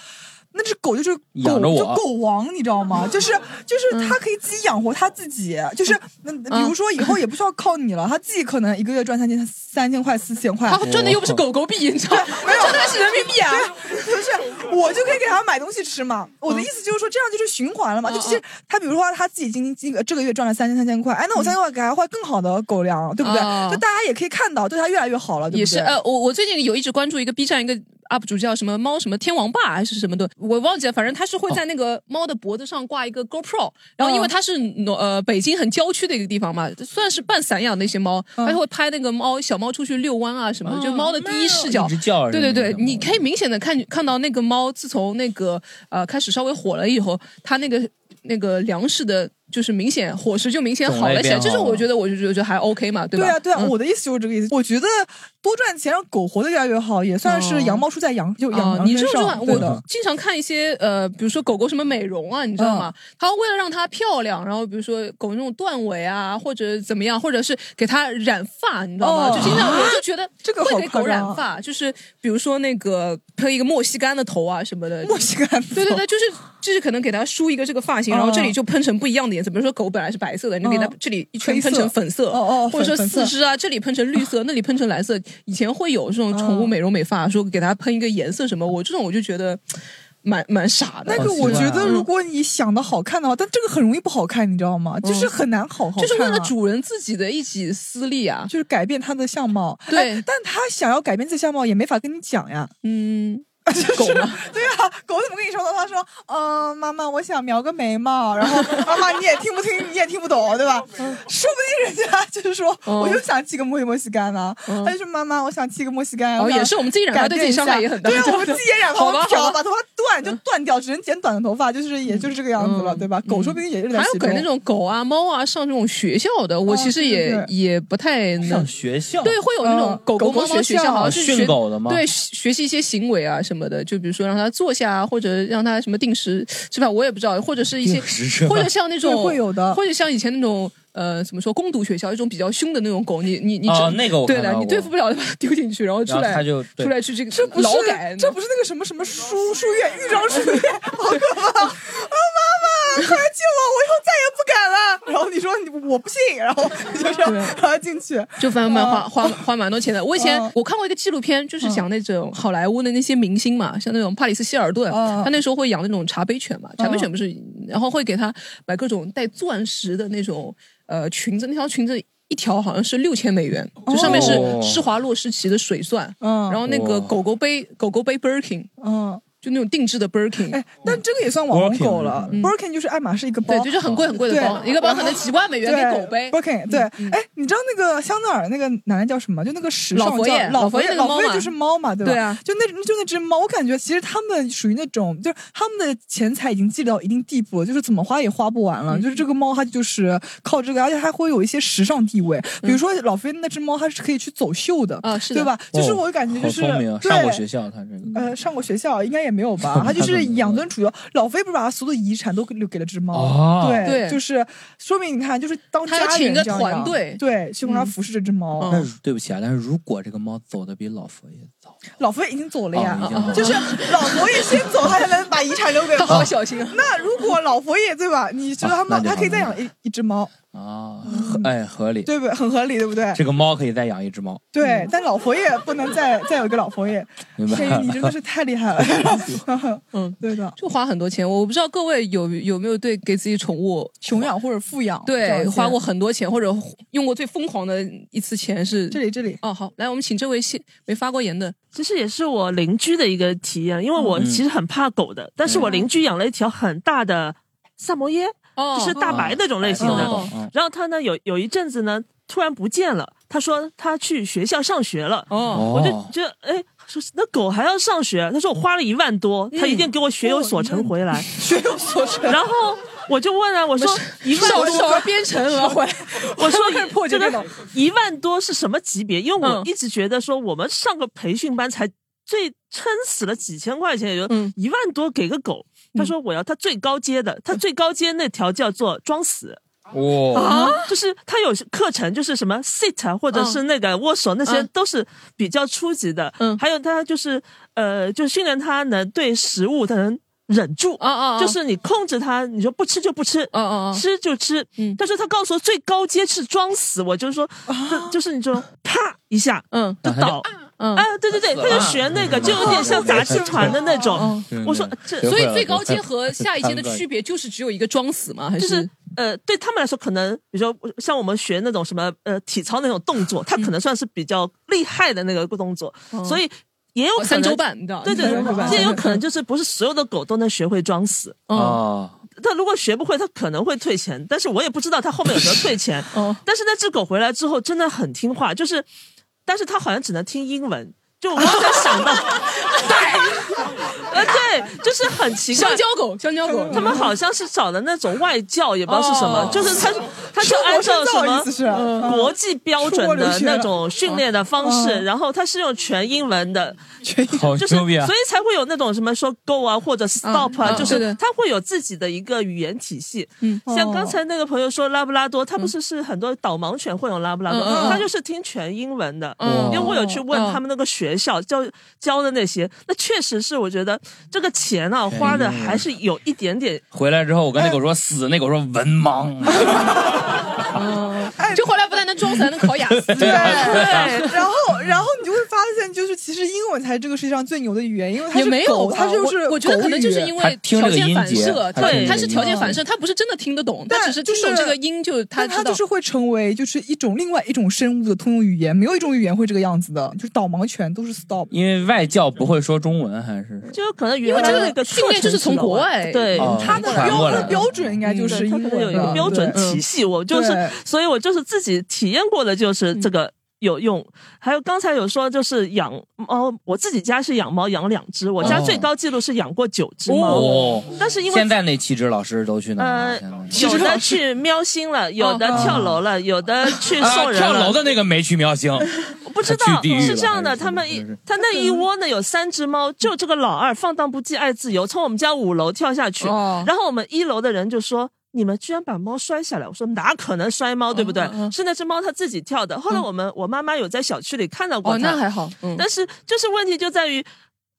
那只狗就是狗，养着我就狗王，你知道吗？就是就是它可以自己养活它自己，就是那比如说以后也不需要靠你了，它自己可能一个月赚三千三千块四千块，它赚的又不是狗狗币，你知道吗？没有赚的是人民币啊！不是我就可以给它买东西吃嘛。我的意思就是说，这样就是循环了嘛。嗯就其实它比如说它自己今今这个月赚了三千三千块，哎，那我三千块给它换更好的狗粮，对不对？哦就大家也可以看到，对它越来越好了，对不对？也是呃，我我最近有一直关注一个 B 站一个 UP 主叫什么猫什么天王霸还是什么的，我忘记了，反正他是会在那个猫的脖子上挂一个 GoPro，然后因为它是呃北京很郊区的一个地方嘛，算是半散养的一些猫，嗯它就会拍那个猫小猫出去遛弯啊什么的，就猫的第一视角叫。对对对你可以明显的看看到那个猫自从那个呃开始稍微火了以后，它那个那个粮食的。就是明显伙食就明显好了起来，这是种我觉得我就觉得还 OK 嘛，对吧？对啊，对啊，嗯我的意思就是这个意思。我觉得多赚钱让狗活得越来越好，也算是羊毛出在羊就羊你这种上。对的我，经常看一些呃，比如说狗狗什么美容啊，你知道嗯吗？它为了让它漂亮，然后比如说狗那种断尾啊，或者怎么样，或者是给它染发，你知道吗？哦就经常我就觉得这个会给狗染发，就是比如说那个喷一个莫西干的头啊什么的，莫西干，对对对，就是就是可能给它梳一个这个发型，然后这里就喷成不一样的颜色，比如说狗本来是白色的，你给它哦这里一圈喷成粉色，哦哦或者说四肢啊，这里喷成绿色，那里喷成蓝色。以前会有这种宠物美容美发，说给它喷一个颜色什么，我这种我就觉得。蛮蛮傻的。那个我觉得，如果你想的好看的话，但这个很容易不好看，你知道吗？就是很难好好看啊，就是为了主人自己的一己私利啊，就是改变他的相貌。对哎但他想要改变自己相貌，也没法跟你讲呀。嗯，就是狗嘛 对啊，狗怎么跟你说的？他说：“嗯、妈妈，我想描个眉毛。”然后妈妈你也听不听，你也听不懂，对吧？说不定人家就是说，嗯我就想剃个墨墨西干呢。他就说：“妈妈，我想剃个墨西干。哦也是我们自己染发对自己伤害也很大对啊，我们自己也染头发漂，好吧好吧把头发断就断掉，只能剪短的头发，就是也就是这个样子了，对吧？狗说不定也是还有给那种狗啊、猫啊上这种学校的，我其实也、对对也不太能上。学校对，会有那种嗯狗狗狗猫猫学校，好像是学狗的吗对，学习一些行为啊什么的，就比如说让他坐下啊，或者让他什么定时吃饭，我也不知道，或者是一些或者像那种会有的或者像以前那种呃怎么说攻读学校一种比较凶的那种狗，你你你只哦那个我对的，你对付不了，把它丢进去，然后出来后他就出来去这个这不是劳改，这不是那个什么什么书书院豫章书院，好可怕！快来救我！我以后再也不敢了。然后你说你我不信，然后你就这样让他进去。就反正蛮花花花蛮多钱的。我以前嗯我看过一个纪录片，就是讲那种好莱坞的那些明星嘛，像那种帕里斯希尔顿，嗯他那时候会养那种茶杯犬嘛，茶杯犬不是，然后会给他买各种带钻石的那种呃裙子，那条裙子。一条好像是六千美元，就上面是哦施华洛世奇的水钻，嗯然后那个哇狗狗背狗狗杯 Birkin，嗯，就那种定制的 Birkin，哎，但这个也算网红狗了。嗯 Birkin 就是爱马仕一个包，对，就是很贵很贵的对包，一个包可能几万美元给狗背。Birkin 对，哎，你知道那个香奈儿那个男的叫什么？就那个时尚老佛爷叫老老佛爷老佛爷就是猫嘛，对吧？对啊就那就那只猫，我感觉其实他们属于那种，就是他们的钱财已经积累到一定地步了，就是怎么花也花不完了。嗯就是这个猫，它就是靠这个，而且还会有一些时尚地位。比如说老佛爷那只猫，它是可以去走秀的，啊是的对吧？就是哦我感觉就是上过学校，他这个呃，上过学校应该也没有吧？他就是养尊处优。老飞不是把他所有的遗产都留给了只猫，哦对，对就是说明你看，就是当他请一个人这样养团队对，去帮他服侍这只猫。嗯但是对不起啊，但是如果这个猫走的比老佛爷早，老佛爷已经走了呀就是老佛爷先走，他才能把遗产留给他猫。小心啊！那如果老佛爷对吧？你觉得他他可以再养一一只猫，啊，合哎，合理。对不对？很合理，对不对？这个猫可以再养一只猫，对，但老佛爷不能再再有一个老佛爷。明白天宇，你真的是太厉害了。嗯，对的，就花很多钱。我不知道各位有有没有对给自己宠物穷养或者富养，对花过很多钱，或者用过最疯狂的一次钱是这里这里，哦。好，来我们请这位先没发过言的，其实也是我邻居的一个体验，因为我其实很怕狗的，但是我邻居养了一条很大的萨摩耶，哦就是大白那种类型的。然后他呢有有一阵子呢突然不见了，他说他去学校上学了。哦，我就觉得，哎，说那狗还要上学？他说我花了一万多，他一定给我学有所成回来。学有所成。然后我就问啊，我说一万多，少编程额回，我说 这个一万多是什么级别？因为我嗯一直觉得说我们上个培训班才最撑死了几千块钱，也就嗯一万多给个狗。他说我要他最高阶的，他最高阶那条叫做装死。哇，啊，就是他有课程，就是什么 sit 啊或者是那个握手，那些嗯都是比较初级的。嗯还有他就是呃，就训练他能对食物他能忍住，啊啊，啊就是你控制他，你说不吃就不吃，哦哦哦，吃就吃。嗯但是他告诉我最高阶是装死，我就是说，就就是你说啪一下嗯就倒。嗯啊，对对对，他就学那个，就有点像杂技团的那种。嗯我说这所以最高阶和下一阶的区别就是只有一个装死吗？还就是呃，对他们来说，可能比如说像我们学那种什么呃体操那种动作，它可能算是比较厉害的那个动作，所以也有可能哦三周。半，你知道？对对三周半，也有可能就是不是所有的狗都能学会装死。嗯啊，他如果学不会，他可能会退钱，但是我也不知道他后面有没有退钱。哦但是那只狗回来之后真的很听话，就是，但是他好像只能听英文。就我刚才想到，呃，对，就是很奇怪。香。蕉狗，香蕉狗，他们好像是找的那种外教，也不知道是什么，哦。就是他 他就按照什么国际标准的那种训练的方式，嗯。然后他是用全英文的，好就是啊。所！以才会有那种什么说 go 啊或者 stop 啊，嗯就是他会有自己的一个语言体系。嗯。像刚才那个朋友说拉布拉多，他不是是很多导盲犬会用拉布拉多他就是听全英文的。嗯。因为我有去问嗯他们那个学校教教的那些，那确实是我觉得这个钱啊花的还是有一点点回来之后，我跟那狗说死，那狗说文盲，就回来不但能装才能考雅思。对，然后然后你就会发现，就是其实英文才是这个世界上最牛的语言，因为它没有狗，它就是我我觉得可能就是因为条件反射，对它是条件反射，它不是真的听得懂，他只是听懂这个音就他知道。但它就是。会成为就是一种另外一种生物的通用语言，没有一种语言会这个样子的，就是导盲犬都是 stop。因为外教不会说中文，还是？就可能因为这个训练就是从国外对。哦它的标标准应该就是英对它可能有一个标准体系，我就是，所以我就是自己体验过的，就是这个有用。还有刚才有说，就是养猫，我自己家是养猫，养两只，我家哦最高记录是养过九只猫，哦，但是因为现在那七只老师都去哪儿了？有的去喵星了，有的跳楼了，有的去送人啊跳。楼的那个没去喵星，不知道是这样的，他们一他那一窝呢有三只猫，就这个老二放荡不羁爱自由，从我们家五楼跳下去，哦。然后我们一楼的人就说。你们居然把猫摔下来！我说哪可能摔猫，对不对？嗯嗯是那只猫它自己跳的。后来我们、我妈妈有在小区里看到过哦，它，那还好，嗯，但是就是问题就在于，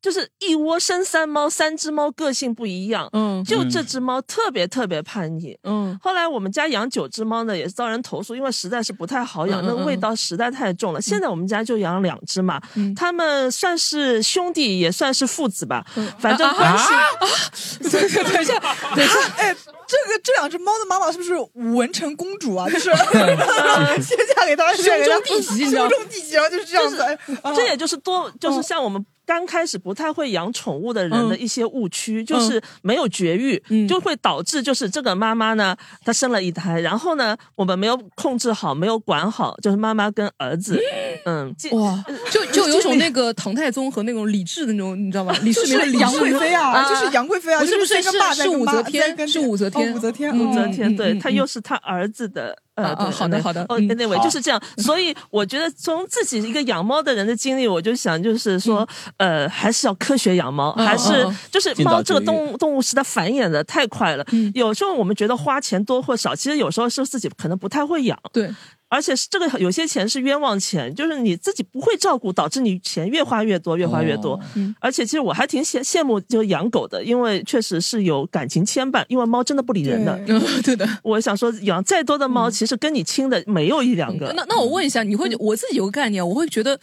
就是一窝生三猫，三只猫个性不一样，嗯。就这只猫特别特别叛逆。嗯。后来我们家养九只猫呢，也是遭人投诉，因为实在是不太好养，那个味道实在太重了。现在我们家就养两只嘛，嗯。他们算是兄弟，也算是父子吧，反正啊关系。等一下，等一下，哎，这个这两只猫的妈妈是不是文成公主啊？就是 先嫁给他，兄先给他终弟及你知道兄终弟及，然后就是这样子。这也就是多，就是像我们刚开始不太会养宠物的人的一些误区，就是没有绝育，嗯就会导致就是这个妈妈呢，她生了一胎，然后呢，我们没有控制好，没有管好，就是妈妈跟儿子，嗯，哇，就 就有种那个唐太宗和那种李治的那种，你知道吗？李 世就民的李是杨贵妃啊，啊就是杨贵妃啊，不是不是是是武则天跟是武则天哦武则天，嗯武则嗯天，对嗯他又是他儿子的。呃，啊好的好的哦，嗯那位就是这样，所以我觉得从自己一个养猫的人的经历，我就想，就是说，呃，还是要科学养猫，嗯还是就是猫这个动物动物实在繁衍的太快了嗯，有时候我们觉得花钱多或少，其实有时候是自己可能不太会养，对，而且是这个有些钱是冤枉钱，就是你自己不会照顾，导致你钱越花越多，越花越多。而且其实我还挺羡羡慕就养狗的，因为确实是有感情牵绊，因为猫真的不理人的。对嗯 对的。我想说，养再多的猫，其实跟你亲的没有一两个。那那我问一下，你会我自己有个概念，我会觉得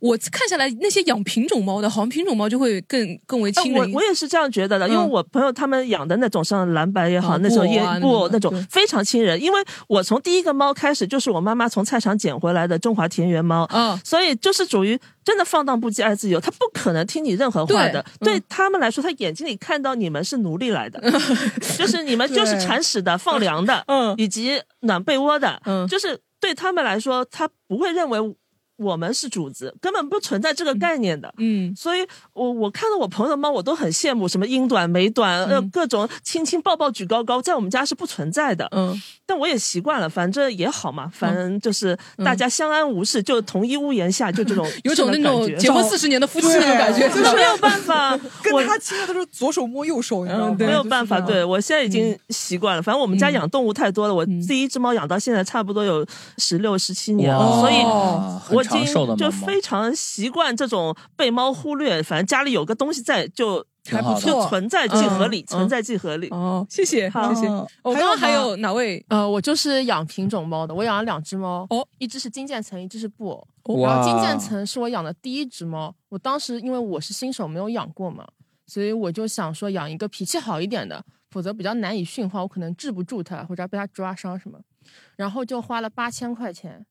我看下来那些养品种猫的，好像品种猫就会更更为啊亲人。我我也是这样觉得的，因为嗯我朋友他们养的那种像蓝白也好，啊那种也布偶啊那种非常亲人。因为我从第一个猫开始就是我妈妈妈从菜场捡回来的中华田园猫，啊，所以就是属于真的放荡不羁、爱自由，他不可能听你任何话的。对他们来说，他眼睛里看到你们是奴隶来的，就是你们就是铲屎的、放粮的，嗯。以及暖被窝的，嗯。就是对他们来说，他不会认为我们是主子，根本不存在这个概念的。嗯。所以我我看到我朋友的猫，我都很羡慕，什么英短、美短，呃，嗯。各种亲亲抱抱举高高，在我们家是不存在的。嗯。但我也习惯了，反正也好嘛，反正就是大家相安无事，就同一屋檐下，就这种嗯 有种那种结婚四十年的夫妻那种感觉，就是没有办法，跟他亲的都是左手摸右手，你知道吗？嗯对。没有办法，就是对我现在已经习惯了。反正我们家养动物太多了，我第一只猫养到现在差不多有十六、十七年了，所以我就非常习惯这种被猫忽略。反正家里有个东西在，就还不错存在即合理，嗯存在即合理。哦，谢谢好谢谢。嗯我刚刚还有哪位？呃，我就是养品种猫的，我养了两只猫，哦，一只是金渐层，一只是布偶。哇然后金渐层是我养的第一只猫，我当时因为我是新手，没有养过嘛，所以我就想说养一个脾气好一点的，否则比较难以驯化，我可能治不住它，或者被它抓伤什么。然后就花了八千块钱，哇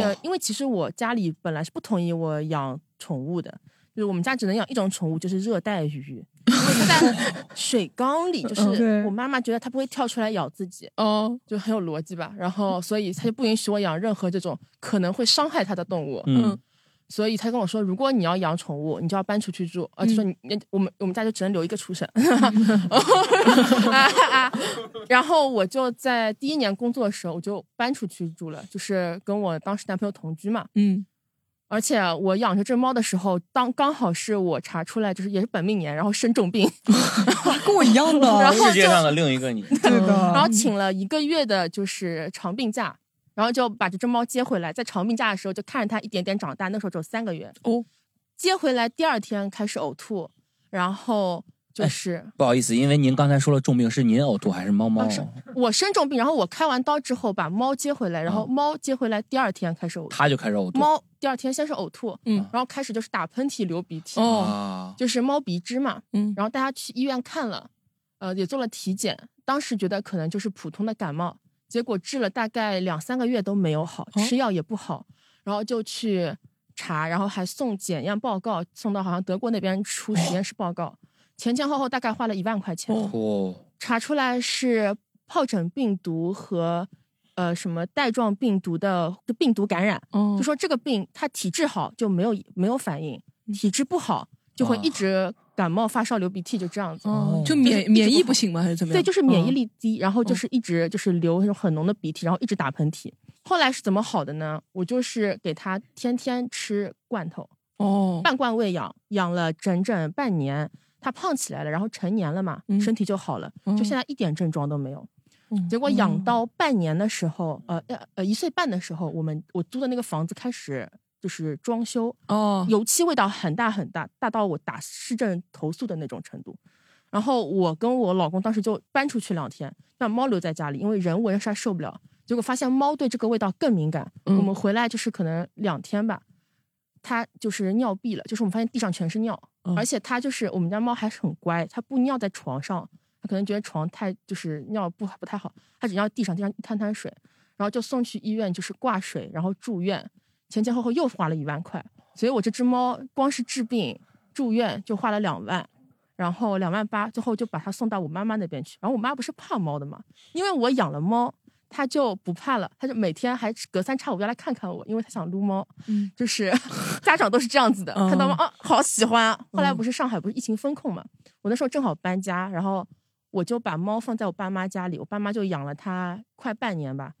呃，因为其实我家里本来是不同意我养宠物的，就是我们家只能养一种宠物，就是热带鱼，因为它在 水缸里，就是我妈妈觉得它不会跳出来咬自己，哦，就很有逻辑吧。然后所以她就不允许我养任何这种可能会伤害它的动物。嗯所以他跟我说，如果你要养宠物，你就要搬出去住，而且说你你我们我们家就只能留一个畜生。啊啊然后我就在第一年工作的时候，我就搬出去住了，就是跟我当时男朋友同居嘛。嗯。而且我养这只猫的时候，当刚好是我查出来就是也是本命年，然后生重病，跟我一样的，然后世界上的另一个你，对的，然后请了一个月的就是长病假，然后就把这只猫接回来，在长病假的时候就看着它一点点长大，那时候只有三个月。哦，接回来第二天开始呕吐，然后就是不好意思，因为您刚才说了重病是您呕吐还是猫猫？啊是我生重病，然后我开完刀之后把猫接回来，然后猫接回来第二天开始呕吐，它就开始呕吐。猫第二天先是呕吐，嗯，然后开始就是打喷嚏、流鼻涕，哦啊，就是猫鼻支嘛，嗯然后带它去医院看了，呃，也做了体检，当时觉得可能就是普通的感冒，结果治了大概两三个月都没有好，哦。吃药也不好，然后就去查，然后还送检验报告，送到好像德国那边出实验室报告，前前后后大概花了一万块钱，哦，查出来是疱疹病毒和呃什么带状病毒的病毒感染，哦。就说这个病它体质好就没有没有反应，体质不好就会一直感冒、发烧、流鼻涕，就这样子。哦，就就是免免疫不行吗？还是怎么样？对，就是免疫嗯力低，然后就是一直就是流那种很浓的鼻涕，然后一直打喷嚏。后来是怎么好的呢？我就是给他天天吃罐头，哦，半罐喂养，养了整整半年，他胖起来了，然后成年了嘛，嗯身体就好了，嗯就现在一点症状都没有。嗯结果养到半年的时候，呃呃呃一岁半的时候，我们我租的那个房子开始就是装修，哦，油漆味道很大很大，大到我打市政投诉的那种程度。然后我跟我老公当时就搬出去两天，让猫留在家里，因为人闻实在受不了。结果发现猫对这个味道更敏感。嗯我们回来就是可能两天吧，它就是尿闭了，就是我们发现地上全是尿，嗯而且它就是我们家猫还是很乖，它不尿在床上，它可能觉得床太就是尿不不太好，它只尿地上，地上一滩滩水，然后就送去医院，就是挂水，然后住院，前前后后又花了一万块。所以我这只猫光是治病住院就花了两万，然后两万八，最后就把它送到我妈妈那边去。然后我妈不是怕猫的嘛，因为我养了猫，她就不怕了，她就每天还隔三差五要来看看我，因为她想撸猫。嗯，就是 家长都是这样子的，嗯看到猫啊，好喜欢啊。后来不是上海不是疫情封控嘛，我那时候正好搬家，然后我就把猫放在我爸妈家里，我爸妈就养了它快半年吧，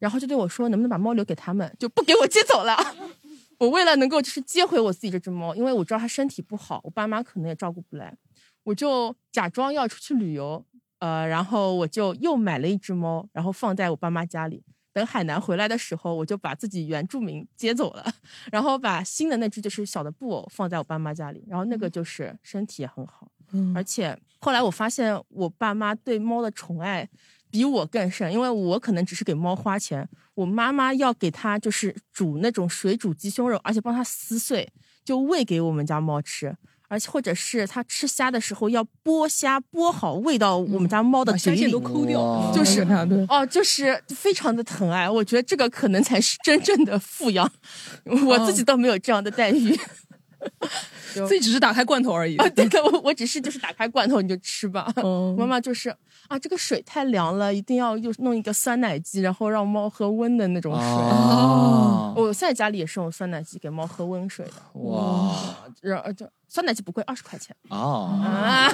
然后就对我说，能不能把猫留给他们，就不给我接走了。我为了能够就是接回我自己这只猫，因为我知道它身体不好，我爸妈可能也照顾不来，我就假装要出去旅游，呃，然后我就又买了一只猫，然后放在我爸妈家里。等海南回来的时候，我就把自己原住民接走了，然后把新的那只就是小的布偶放在我爸妈家里，然后那个就是身体也很好，嗯而且后来我发现我爸妈对猫的宠爱比我更甚，因为我可能只是给猫花钱，我妈妈要给它就是煮那种水煮鸡胸肉，而且帮它撕碎，就喂给我们家猫吃。而且或者是它吃虾的时候要剥虾剥好，喂到我们家猫的嘴里，把虾线都抠掉，就是。哦，就是非常的疼爱。我觉得这个可能才是真正的富养，我自己倒没有这样的待遇。自己只是打开罐头而已。啊，对的，我我只是就是打开罐头你就吃吧。哦妈妈就是啊，这个水太凉了，一定要又弄一个酸奶机，然后让猫喝温的那种水。哦，我现在家里也是用酸奶机给猫喝温水的，哇然后就酸奶机不贵，二十块钱哦，啊，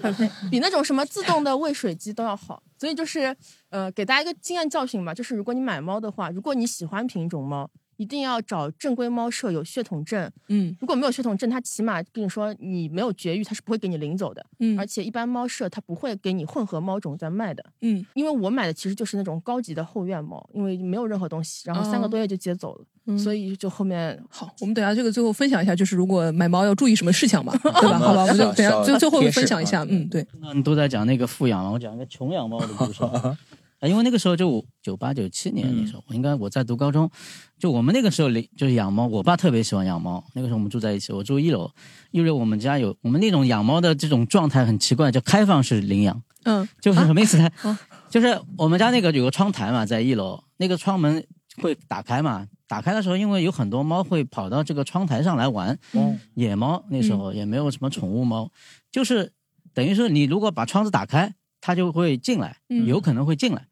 很便宜比那种什么自动的喂水机都要好。所以就是呃，给大家一个经验教训吧，就是如果你买猫的话，如果你喜欢品种猫，一定要找正规猫舍有血统证。嗯如果没有血统证，它起码跟你说你没有绝育，它是不会给你领走的。嗯而且一般猫舍它不会给你混合猫种在卖的。嗯因为我买的其实就是那种高级的后院猫，因为没有任何东西，然后三个哦多月就接走了，嗯所以就后面好，我们等下这个最后分享一下，就是如果买猫要注意什么事项吧，对吧？好吧，我们就等下最最后分享一下。嗯，对，那你都在讲那个富养嘛，我讲一个穷养猫的故事。啊，因为那个时候就九八九七年那时候，我应该我在读高中，就我们那个时候领就是养猫，我爸特别喜欢养猫。那个时候我们住在一起，我住一楼，因为我们家有我们那种养猫的这种状态很奇怪，叫开放式领养，嗯 就是什么意思呢？啊就是我们家那个有个窗台嘛，在一楼，那个窗门会打开嘛，打开的时候，因为有很多猫会跑到这个窗台上来玩，嗯野猫那时候也没有什么宠物猫，就是等于说你如果把窗子打开，它就会进来，嗯。有可能会进来。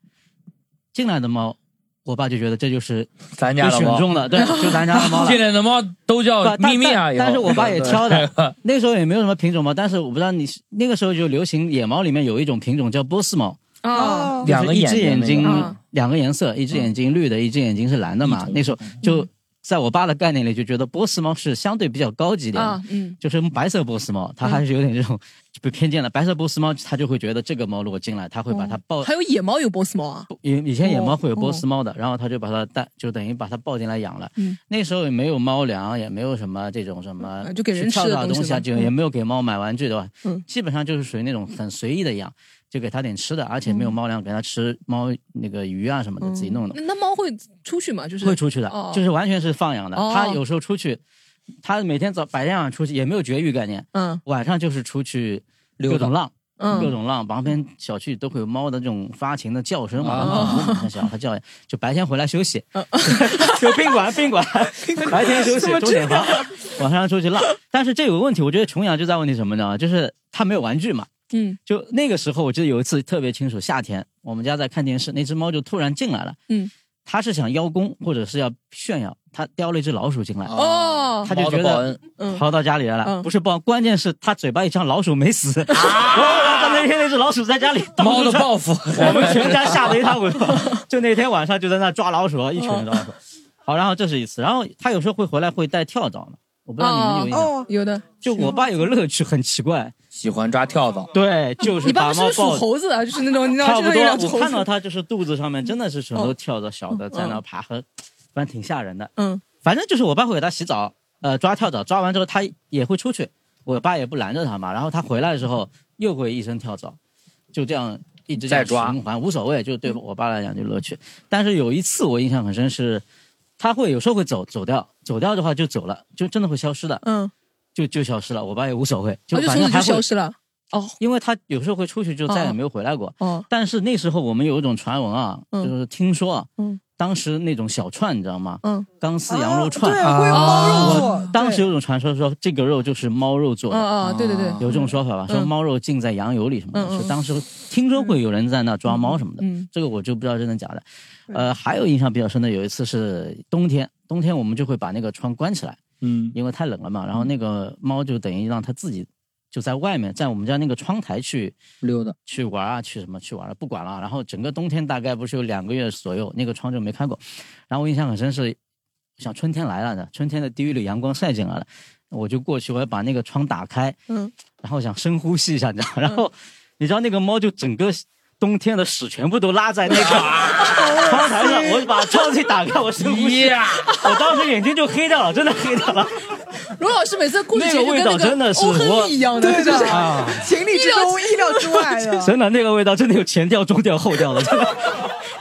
进来的猫，我爸就觉得这就是咱家的猫就选中了，对，就咱家的猫了。进来的猫都叫不但咪咪啊，以后但但是我爸也挑的，那时候也没有什么品种猫，但是我不知道你那个时候就流行野猫里面有一种品种叫波斯猫，啊，就是一只眼睛啊两个颜色，一只眼睛绿的，一只眼睛是蓝的嘛那时候就在我爸的概念里就觉得波斯猫是相对比较高级一点的，啊，嗯，就是白色波斯猫，它还是有点这种被偏见了。白色波斯猫，它就会觉得这个猫如果进来，它会把它抱。还有野猫有波斯猫啊，以以前野猫会有波斯猫的，然后他就把它带，就等于把它抱进来养了。嗯，那时候也没有猫粮，也没有什么这种什么啊，就给人吃的东西啊，就也没有给猫买玩具对吧。嗯基本上就是属于那种很随意的养，就给它点吃的，而且没有猫粮，给它吃猫那个鱼啊什么的，自己弄的。那那猫会出去吗？就是会出去的，哦就是完全是放养的。哦它有时候出去，它每天早白天晚上出去也没有绝育概念，嗯晚上就是出去溜各种浪。嗯各种浪，旁边小区都会有猫的这种发情的叫声嘛，小它叫，就白天回来休息，就宾馆宾馆，白天休息钟点房，晚上出去浪。但是这有个问题，我觉得穷养就在问题什么呢？就是它没有玩具嘛。嗯就那个时候，我记得有一次特别清楚，夏天我们家在看电视，那只猫就突然进来了。嗯，它是想邀功或者是要炫耀，它叼了一只老鼠进来。哦它就觉得跑到家里来了，嗯不是报，关键是它嘴巴一张老鼠没死。他那天那只老鼠在家里猫的报复，我们全家 吓得一塌糊涂。就那天晚上就在那抓老鼠，一群人抓老鼠。好，然后这是一次，然后它有时候会回来会带跳蚤嘛，我不知道你们有印象。哦，有的。就我爸有个乐趣很奇怪，喜欢抓跳蚤。对，就是你爸把猫爸是属。猴子啊？就是那种你知道，差不多，我看。到他就是肚子上面真的是全都跳蚤小的嗯在那爬，和反正挺吓人的。嗯反正就是我爸会给他洗澡，呃，抓跳蚤，抓完之后他也会出去，我爸也不拦着他嘛。然后他回来的时候又会一身跳蚤，就这样一直在抓循环，无所谓，就对我爸来讲就乐趣。但是有一次我印象很深是，他会有时候会走走掉，走掉的话就走了，就真的会消失的，嗯，就就消失了。我爸也无所谓，哦就从此就反正还会消失了。哦因为他有时候会出去就再也没有回来过。哦，但是那时候我们有一种传闻啊，嗯就是听说啊，嗯当时那种小串你知道吗？嗯，钢丝羊肉串，对，会有猫肉做我。当时有种传说说这个肉就是猫肉做的，嗯嗯，对对对，有这种说法吧？说嗯猫肉浸在羊油里什么的，嗯嗯说当时听说会有人在那抓猫什么的，嗯这个我就不知道真的假的。呃，还有印象比较深的，有一次是冬天，冬天我们就会把那个窗关起来，嗯，因为太冷了嘛。然后那个猫就等于让它自己就在外面，在我们家那个窗台去溜达。去玩啊，去什么去玩了，不管了。然后整个冬天大概不是有两个月左右，那个窗就没开过。然后我印象很深是，像春天来了呢，春天的第一缕阳光晒进来了，我就过去，我要把那个窗打开，嗯，然后想深呼吸一下，你知道，然后你知道那个猫就整个。冬天的屎全部都拉在那个 窗台上，我把窗子一打开，我深呼吸，我当时眼睛就黑掉了，真的黑掉了。罗老师每次故事那个味道结局跟那个真的是欧亨我一样的，对对对啊，情理之中，意料之外 的。真的那个味道真的有前调、中调、后调的，真的。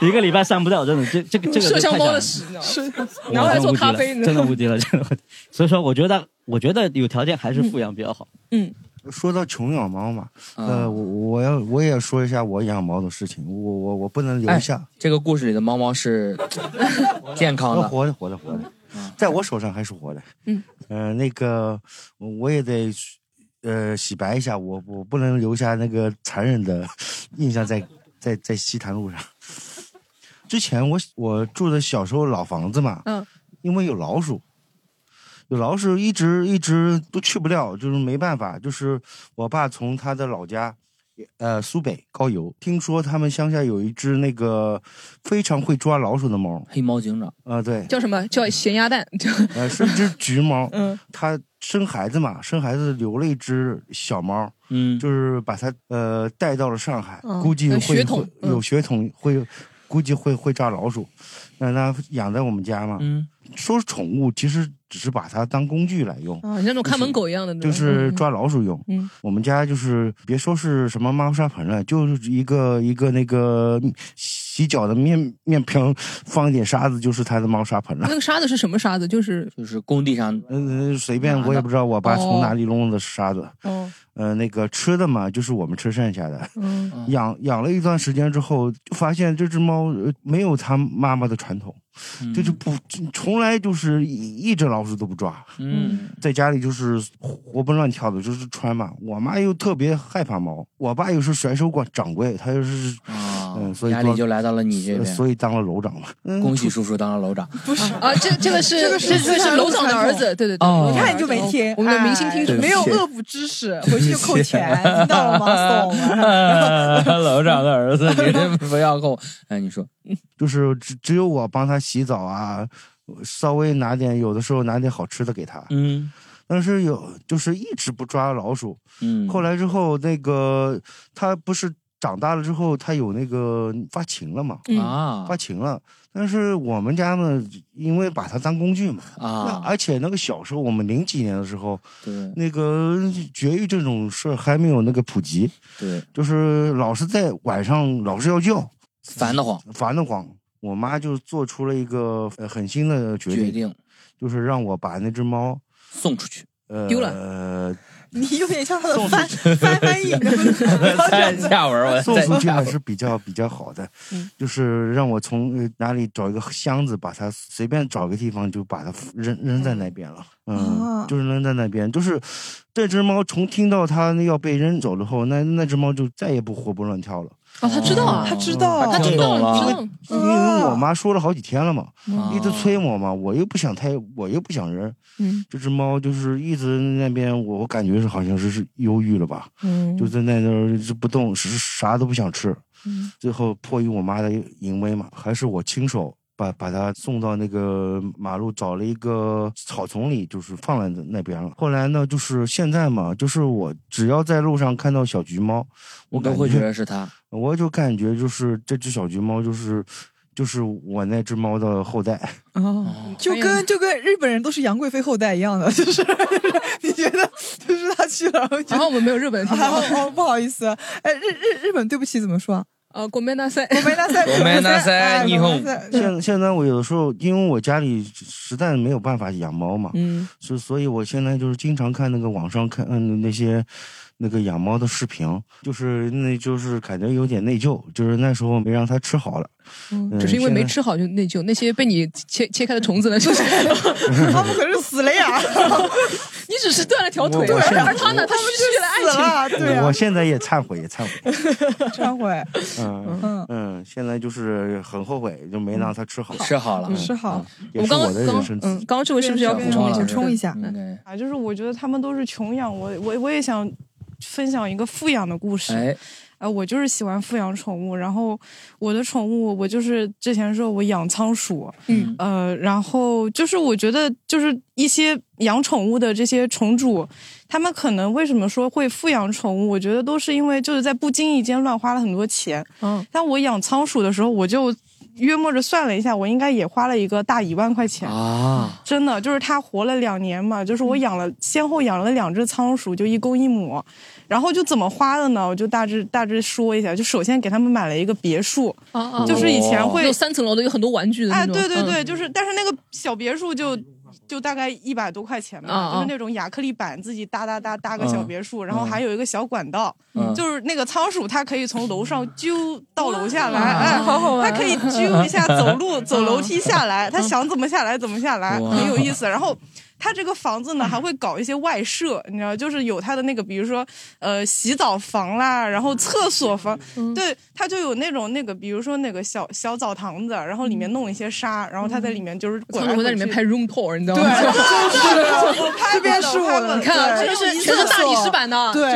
一个礼拜散不掉，真的这这个这个麝香猫的是屎，然后还做咖啡呢？真的无敌了，真的。所以说，我觉得我觉得有条件还是富养比较好。嗯，说到穷养猫嘛，啊呃，我我要我也要说一下我养猫的事情，我我我不能留下，这个故事里的猫猫是 健康的，活的活的活的，在我手上还是活的。嗯，呃，那个我也得呃洗白一下，我我不能留下那个残忍的印象在在在西坛路上。之前我我住的小时候老房子嘛，嗯，因为有老鼠，有老鼠一直一直都去不了，就是没办法。就是我爸从他的老家，呃苏北高邮，听说他们乡下有一只那个非常会抓老鼠的猫，黑猫警长。啊、对，叫什么叫咸鸭蛋？就呃是一只橘猫，嗯，它生孩子嘛，生孩子留了一只小猫，嗯，就是把它呃带到了上海，嗯估计有会血统会嗯有血统会。估计会会抓老鼠，让它养在我们家嘛。嗯，说宠物，其实只是把它当工具来用。啊，像那种看门狗一样的就是嗯抓老鼠用。嗯我们家就是别说是什么猫砂盆了，就是一个一个那个洗脚的面面盆，放一点沙子就是它的猫砂盆了那。个沙子是什么沙子？就是就是工地上嗯，随便我也不知道我爸从哪里弄的沙子。哦，呃，那个吃的嘛，就是我们吃剩下的。嗯养养了一段时间之后，就发现这只猫呃没有它妈妈的传统，这就不从来就是一一只老鼠都不抓。嗯，在家里就是活蹦乱跳的，就是穿嘛。我妈又特别害怕猫，我爸又是甩手管掌柜，他又是啊，嗯，所以压力就来到了你这边。所以当了楼长嘛。嗯恭喜叔叔当了楼长。不是啊，这这个是这个是这这是楼长的儿子，对对对，哦楼长的儿子一看就没听，我们的明星听众哎没有恶补知识，回去就扣钱，听到了吗？楼长的儿子，你这 不要扣。哎，你说，就是只只有我帮他洗澡啊，稍微拿点，有的时候拿点好吃的给他。嗯，但是有就是一直不抓老鼠。嗯后来之后，那个他不是长大了之后，它有那个发情了嘛？嗯啊发情了。但是我们家呢，因为把它当工具嘛，啊而且那个小时候，我们零几年的时候，对那个绝育这种事儿还没有那个普及，对，就是老是在晚上老是要叫，烦得慌，烦得慌。我妈就做出了一个呃狠心的决定，决定就是让我把那只猫送出去，呃，丢了。你有点像他的翻翻翻译，太下文我 送出去还是比较比较好的，就是让我从呃哪里找一个箱子，把它随便找个地方就把它扔扔在那边了。嗯，啊就是扔在那边，就是这只猫从听到它要被扔走了后，那那只猫就再也不活蹦乱跳了。哦，他知道啊，他知道，他听懂了，知道。因为我妈说了好几天了嘛，哦一直催我嘛，我又不想太，我又不想人。嗯，这只猫就是一直那边，我我感觉是好像是是忧郁了吧，嗯。就在那那儿一直不动，是啥都不想吃。嗯。最后迫于我妈的淫威嘛，还是我亲手把把它送到那个马路找了一个草丛里，就是放在那边了。后来呢，就是现在嘛，就是我只要在路上看到小橘猫，我感都会觉得是它，我就感觉就是这只小橘猫就是就是我那只猫的后代。哦，就跟就跟日本人都是杨贵妃后代一样的，就是 你觉得就是他去了，然后我们没有日本人听还到好哦，不好意思，哎，日日日本对不起怎么说？呃，国门大赛，国门大赛，国门大赛哎霓虹现现在我有的时候，因为我家里实在没有办法养猫嘛，嗯，所所以我现在就是经常看那个网上看嗯那些那个养猫的视频，就是那就是感觉有点内疚，就是那时候没让它吃好了，嗯嗯只是因为没吃好就内疚，那些被你切切开的虫子呢，就是 他们可是死了呀！你只是断了条腿，而他呢，他失去了爱情。对啊我现在也忏悔，也忏悔，忏悔，嗯嗯嗯，现在就是很后悔，就没让它吃好，吃好了嗯吃好。我的人生嗯，刚刚这位是不是要补充一下？补充一下？嗯啊，就是我觉得他们都是穷养，我我我也想分享一个富养的故事。哎，呃，我就是喜欢富养宠物，然后我的宠物，我就是之前说我养仓鼠，嗯，呃，然后就是我觉得就是一些养宠物的这些宠主，他们可能为什么说会富养宠物？我觉得都是因为就是在不经意间乱花了很多钱。嗯，但我养仓鼠的时候，我就约摸着算了一下，我应该也花了一个大一万块钱。啊，真的就是它活了两年嘛，就是我养了，先后养了两只仓鼠，就一公一母，然后就怎么花的呢？我就大致大致说一下，就首先给他们买了一个别墅，啊就是以前会有三层楼的，有很多玩具的那哎，种。对对对，嗯就是，但是那个小别墅就就大概一百多块钱吧，就是那种亚克力板自己搭搭搭搭个小别墅，然后嗯还有一个小管道，嗯就是那个仓鼠它可以从楼上揪到楼下来，哇哎，好好玩它可以揪一下走路 走楼梯下来，它想怎么下来怎么下来，很有意思。然后。它这个房子呢，还会搞一些外设，你知道，就是有它的那个，比如说，呃，洗澡房啦，然后厕所房，对，它就有那种那个，比如说那个小小澡堂子，然后里面弄一些沙，然后它在里面就是滚仓来在里面拍 room tour，你知道吗？对，我 拍这边是我的你看这个是全是大理石板的，对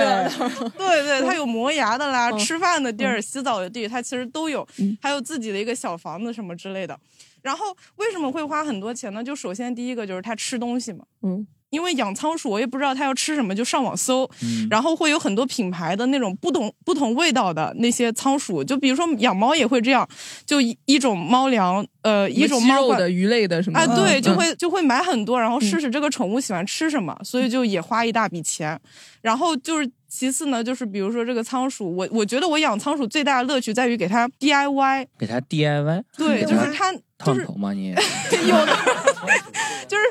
对对，它有磨牙的啦，嗯。吃饭的地儿、洗澡的地，它其实都有，还有自己的一个小房子什么之类的。然后为什么会花很多钱呢？就首先第一个就是它吃东西嘛，嗯。因为养仓鼠，我也不知道它要吃什么，就上网搜，嗯然后会有很多品牌的那种不同不同味道的那些仓鼠，就比如说养猫也会这样，就一一种猫粮，呃，一种猫肉的、鱼类的什么啊，对，嗯就会就会买很多，然后试试这个宠物喜欢吃什么，所以就也花一大笔钱。然后就是其次呢，就是比如说这个仓鼠，我我觉得我养仓鼠最大的乐趣在于给它 DIY，给它 DIY，对，就是它就是烫头吗你？有的，就是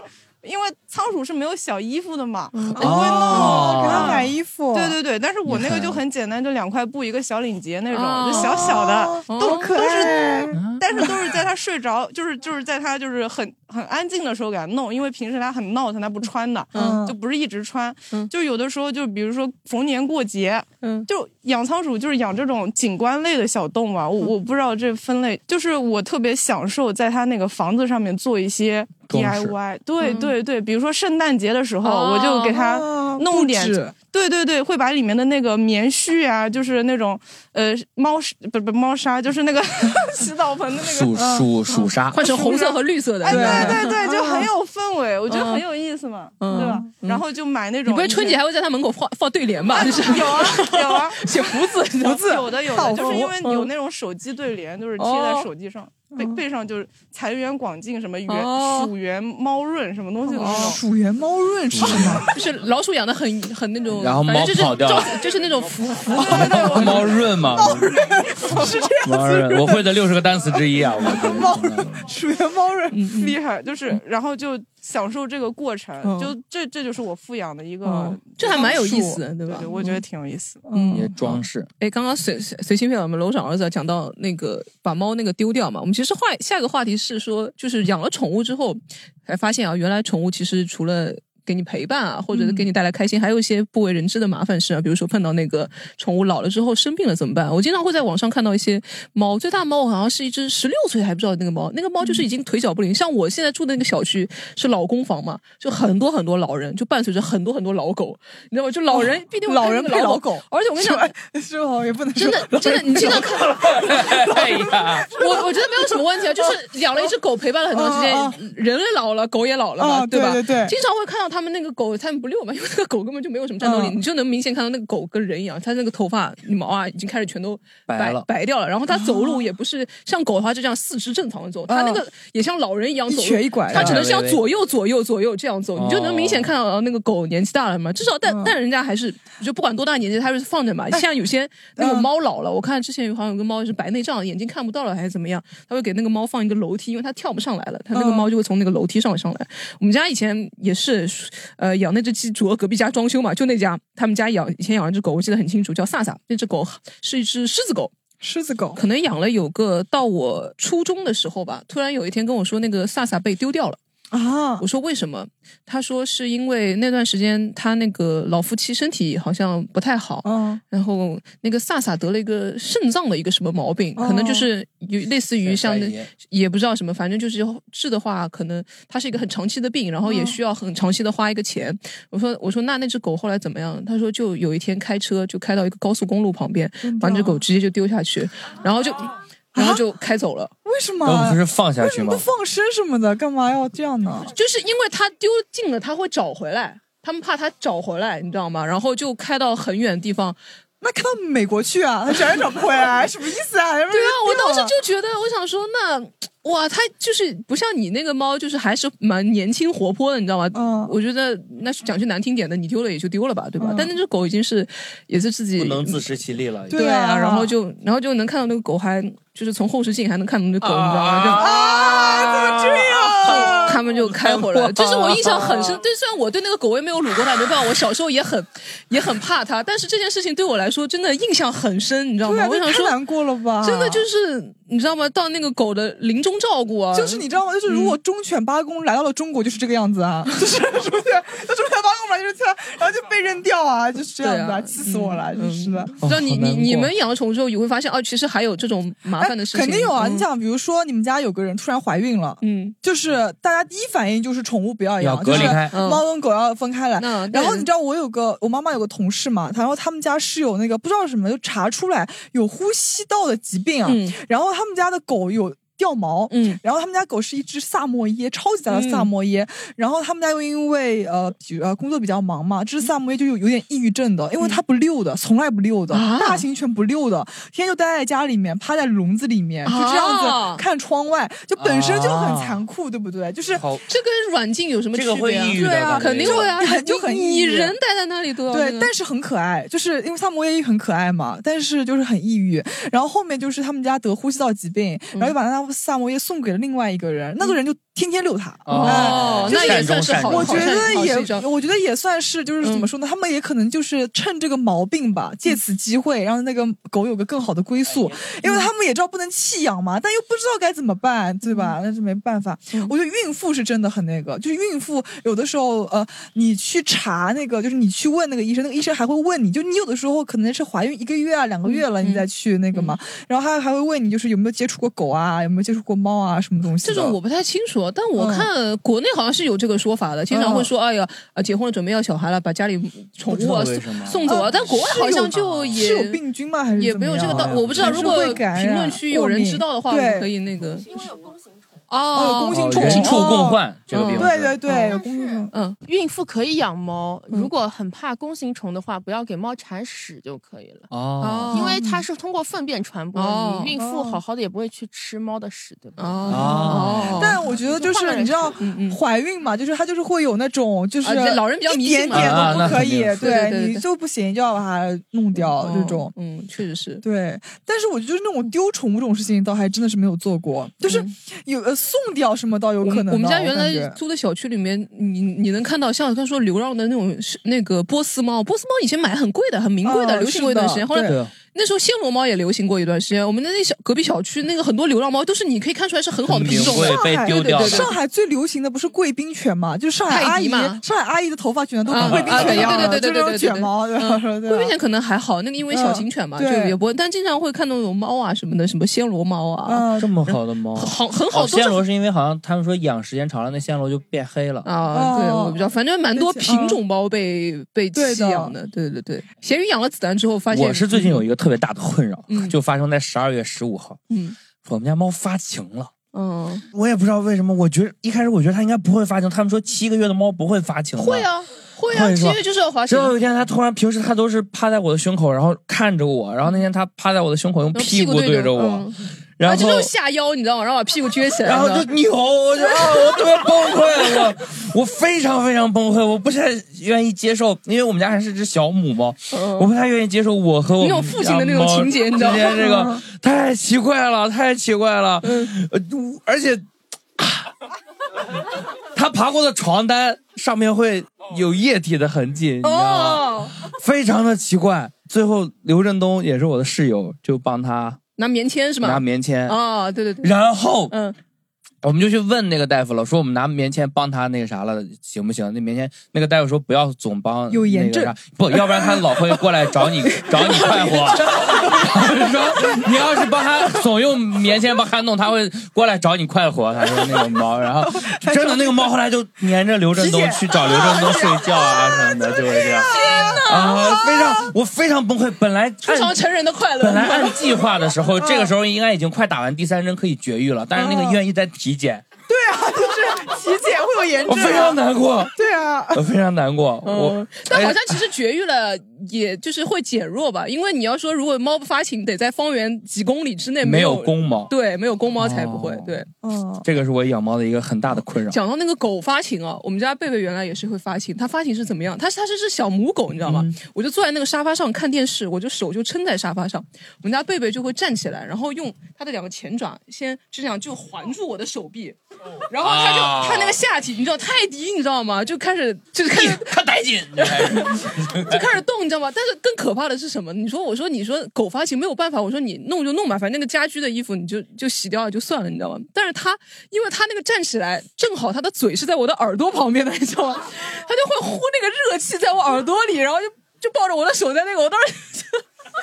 因为仓鼠是没有小衣服的嘛，嗯会弄给它买衣服对对对，但是我那个就很简单，就两块布一个小领结那种，就小小哦的，都好可都是爱，但是都是在他 睡着，就是就是在他就是很很安静的时候给他弄，因为平时他很闹腾，他不穿的，嗯就不是一直穿，就有的时候就比如说逢年过节，嗯，就养仓鼠就是养这种景观类的小动物啊，我我不知道这分类，就是我特别享受在他那个房子上面做一些 DIY，对嗯。对对，比如说圣诞节的时候，哦我就给它哦弄点对对对，会把里面的那个棉絮啊，就是那种呃猫不不猫砂，就是那个 洗澡盆鼠鼠鼠鲨，换成红色和绿色的，哎，对对对对，就很有氛围，我觉得嗯很有意思嘛，嗯对吧？然后就买那种，你不会春节还会在他门口放放对联吧？就是有啊有啊，写福字，福字有的有的，就是因为有嗯那种手机对联，就是贴哦在手机上，背背上就是财源广进什么源哦。鼠源猫润什么东西的那种。鼠源猫润是什么？就是老鼠养的很很那种，然后反正就是猫跑掉了。就是就是那种福 福猫润嘛，是这样子，我会的六十个单词之一啊，我猫鼠源猫润厉害，就是然后就享受这个过程，嗯就这这就是我富养的一个嗯，这还蛮有意思的，对吧？对我觉得挺有意思。嗯也装饰。哎，刚刚随随随心飞我们楼长儿子讲到那个把猫那个丢掉嘛，我们其实话下一个话题是说，就是养了宠物之后，才发现啊，原来宠物其实除了给你陪伴啊，或者是给你带来开心，还有一些不为人知的麻烦事啊，比如说碰到那个宠物老了之后生病了怎么办？我经常会在网上看到一些猫，最大猫好像是一只十六岁还不知道那个猫，那个猫就是已经腿脚不灵。像我现在住的那个小区是老公房嘛，就很多很多老人，就伴随着很多很多老狗，你知道吗？就老人必定会老人配老狗，而且我跟你讲，是吧？也不能真的真的，你经常看，哎呀，我我觉得没有什么问题啊，就是养了一只狗陪伴了很长时间，人类老了，狗也老了嘛，啊对吧？对对对经常会看到他们那个狗他们不遛嘛，因为那个狗根本就没有什么战斗力，嗯。你就能明显看到那个狗跟人一样，它那个头发毛啊已经开始全都白白了。白掉了，然后它走路也不是像狗的话就这样四肢正常的走，它那个也像老人一样走瘸一拐它只能是要对对对左右左右左右这样走，你就能明显看到那个狗年纪大了嘛，至少但嗯。但人家还是就不管多大年纪，它是放着嘛，像有些那种猫老了，我看之前有好像有个猫是白内障，眼睛看不到了还是怎么样，他会给那个猫放一个楼梯，因为它跳不上来了，它那个猫就会从那个楼梯上上来。我们家以前也是，呃，养那只鸡，主要隔壁家装修嘛，就那家他们家养以前养了只狗，我记得很清楚，叫萨萨，那只狗是一只狮子狗。狮子狗可能养了有个到我初中的时候吧，突然有一天跟我说那个萨萨被丢掉了。啊我说为什么？他说是因为那段时间他那个老夫妻身体好像不太好，嗯然后那个萨萨得了一个肾脏的一个什么毛病，哦可能就是有类似于像那也不知道什么，反正就是治的话，可能它是一个很长期的病，然后也需要很长期的花一个钱。我说我说那那只狗后来怎么样？他说就有一天开车就开到一个高速公路旁边，把那只狗直接就丢下去，然后就然后就开走了。为什么？都不是放下去吗为什么不？放生什么的？干嘛要这样呢？就是因为他丢尽了，他会找回来，他们怕他找回来，你知道吗？然后就开到很远的地方。那开到美国去啊？他找也找不回来，什么意思啊？对对啊，我当时就觉得，我想说，那哇，它就是不像你那个猫，就是还是蛮年轻活泼的，你知道吗？嗯我觉得那是讲句难听点的，你丢了也就丢了吧，对吧？但那只狗已经是也是自己不能自食其力了。对啊，然后就然后就能看到那个狗还就是从后视镜还能看到那狗，你知道吗？就啊，怎么这样？他们就开回来了，就是我印象很深。对，虽然我对那个狗我也没有撸过它，没办法，我小时候也很也很怕它，但是这件事情对我来说真的印象很深，你知道吗？对啊，我想说，太难过了吧？真的就是你知道吗？到那个狗的临终照顾啊，就是你知道吗？就是如果忠犬八公来到了中国，就是这个样子啊，就是是不是？那忠犬八公来就是这样，然后就被扔掉啊，就是这样子啊气死我了，就是知道你你你们养了宠物之后，你会发现哦，其实还有这种麻烦的事情，哎肯定有啊！嗯你想，比如说你们家有个人突然怀孕了，嗯，就是大家第一反应就是宠物不要养，就是猫跟狗要分开来。那然后你知道我有个我妈妈有个同事嘛，然后他们家是有那个不知道什么就查出来有呼吸道的疾病啊，嗯然后他们家的狗有。掉毛，嗯，然后他们家狗是一只萨摩耶，超级大的萨摩耶，然后他们家又因为呃比呃工作比较忙嘛，这只萨摩耶就有有点抑郁症的，因为它不遛的，从来不遛的，啊。大型犬不遛的，天天就待在家里面，趴在笼子里面，就这样子啊看窗外，就本身就很残酷，对不对？就是，这跟软禁有什么区别、啊？这个会抑郁的对啊肯定会啊，很就很你抑郁。你人待在那里都要对，但是很可爱，就是因为萨摩耶很可爱嘛，但是就是很抑郁。然后后面就是他们家得呼吸道疾病，然后就把那萨摩耶送给了另外一个人，那个人就天天遛它。哦，就是那也算是好，我觉得也我觉得也算是，就是怎么说呢？他们也可能就是趁这个毛病吧，借此机会让那个狗有个更好的归宿，因为他们也知道不能弃养嘛，但又不知道该怎么办，对吧？那是没办法。我觉得孕妇是真的很那个，就是孕妇有的时候，呃，你去查那个，就是你去问那个医生，那个医生还会问你，就你有的时候可能是怀孕一个月啊、两个月了，你再去那个嘛，然后他还会问你，就是有没有接触过狗啊，有没有接触过猫啊，什么东西。这种我不太清楚，多，但我看国内好像是有这个说法的，经常会说，哎呀，啊，结婚了准备要小孩了，把家里宠物送走啊。但国外好像就也是有病菌吗？还是也没有这个道，我不知道。如果评论区有人知道的话，我们可以那个。哦，哦，弓形虫，人畜共患这个嗯地方对对对，有弓形虫。嗯，孕妇可以养猫，如果很怕弓形虫的话，不要给猫铲屎就可以了。哦因为它是通过粪便传播，哦你孕妇好好的也不会去吃猫的屎，对吧？哦，但我觉得就是你知道，怀孕嘛，就是它就是会有那种就是老人比较迷一信嘛点点啊都不可以，对你就不行就要把它弄掉这种。嗯，确实是。对，但是我觉得就是那种丢宠物这种事情，倒还真的是没有做过。就是有呃送掉什么倒有可能我们家原来租的小区里面，你你能看到像他说流浪的那种那个波斯猫，波斯猫以前买很贵的，很名贵的，哦流行过一段时间。后来那时候暹罗猫也流行过一段时间。我们的那小隔壁小区那个很多流浪猫都是你可以看出来是很好的品种上海上海最流行的不是贵宾犬嘛？就是上海阿姨，嘛上海阿姨的头发卷的都啊跟贵宾啊犬一样的，对对对对对对对贵宾犬可能还好，那个因为小型犬嘛，嗯就也不会。但经常会看到那种猫啊什么的，什么暹罗猫啊，嗯这么好的猫，好很好暹罗是因为好像他们说养时间长了，那暹罗就变黑了。啊，对，哦我不知道，反正蛮多品种猫被被弃养的，对对对。咸鱼养了子弹之后，发现我是最近有一个特别大的困扰，嗯就发生在十二月十五号，嗯我们家猫发情了。嗯，我也不知道为什么，我觉得一开始我觉得它应该不会发情，他们说七个月的猫不会发情。会啊会啊，七月就是要滑行之后。有一天，它突然平时它都是趴在我的胸口，然后看着我，然后那天它趴在我的胸口，用屁股对对着我，嗯然后就是下腰，你知道吗？然后把屁股撅起来，然后就扭，我就啊，我特别崩溃，我我非常非常崩溃，我不太愿意接受，因为我们家还是只小母猫，我不太愿意接受我和我那种父亲的那种情节你知道吗这个太奇怪了，太奇怪了，呃而且。他爬过的床单上面会有液体的痕迹，你知道吗？哦，非常的奇怪。最后刘振东也是我的室友，就帮他拿棉签是吗？拿棉签，哦，对对对，然后嗯，我们就去问那个大夫了，说我们拿棉签帮他那个啥了，行不行？那棉签那个大夫说不要总帮有炎症那个啥，不要不然他老会过来找你 找你快活。说你要是帮他总用棉签帮他弄，他会过来找你快活。他说那个猫，然后 真的那个猫后来就黏着刘振东 去找刘振东睡觉啊什么的，就会这样。啊，非常我非常崩溃。本来非常成人的快乐。本来按计划的时候，这个时候应该已经快打完第三针可以绝育了，但是那个医院一直在体检，对啊，就是体检会有炎症啊，我非常难过，对啊，我非常难过。我嗯，但好像其实绝育了，也就是会减弱吧，因为你要说如果猫不发情，得在方圆几公里之内没有有公猫，对，没有公猫才不会。对，嗯，这个是我养猫的一个很大的困扰。讲到那个狗发情啊，我们家贝贝原来也是会发情，它发情是怎么样？它它是只小母狗，你知道吗？我就坐在那个沙发上看电视，我就手就撑在沙发上，我们家贝贝就会站起来，然后用它的两个前爪先就这样就环住我的手臂，然后他就、啊它那个下体，你知道泰迪，你知道吗？就开始就是开始可带劲，就开始 就开始动，你知道吗？但是更可怕的是什么？你说，我说，你说狗发情没有办法，我说你弄就弄吧，反正那个家居的衣服你就就洗掉了就算了，你知道吗？但是他，因为他那个站起来，正好他的嘴是在我的耳朵旁边的，你知道吗？他就会呼那个热气在我耳朵里，然后就就抱着我的手在那个，我当时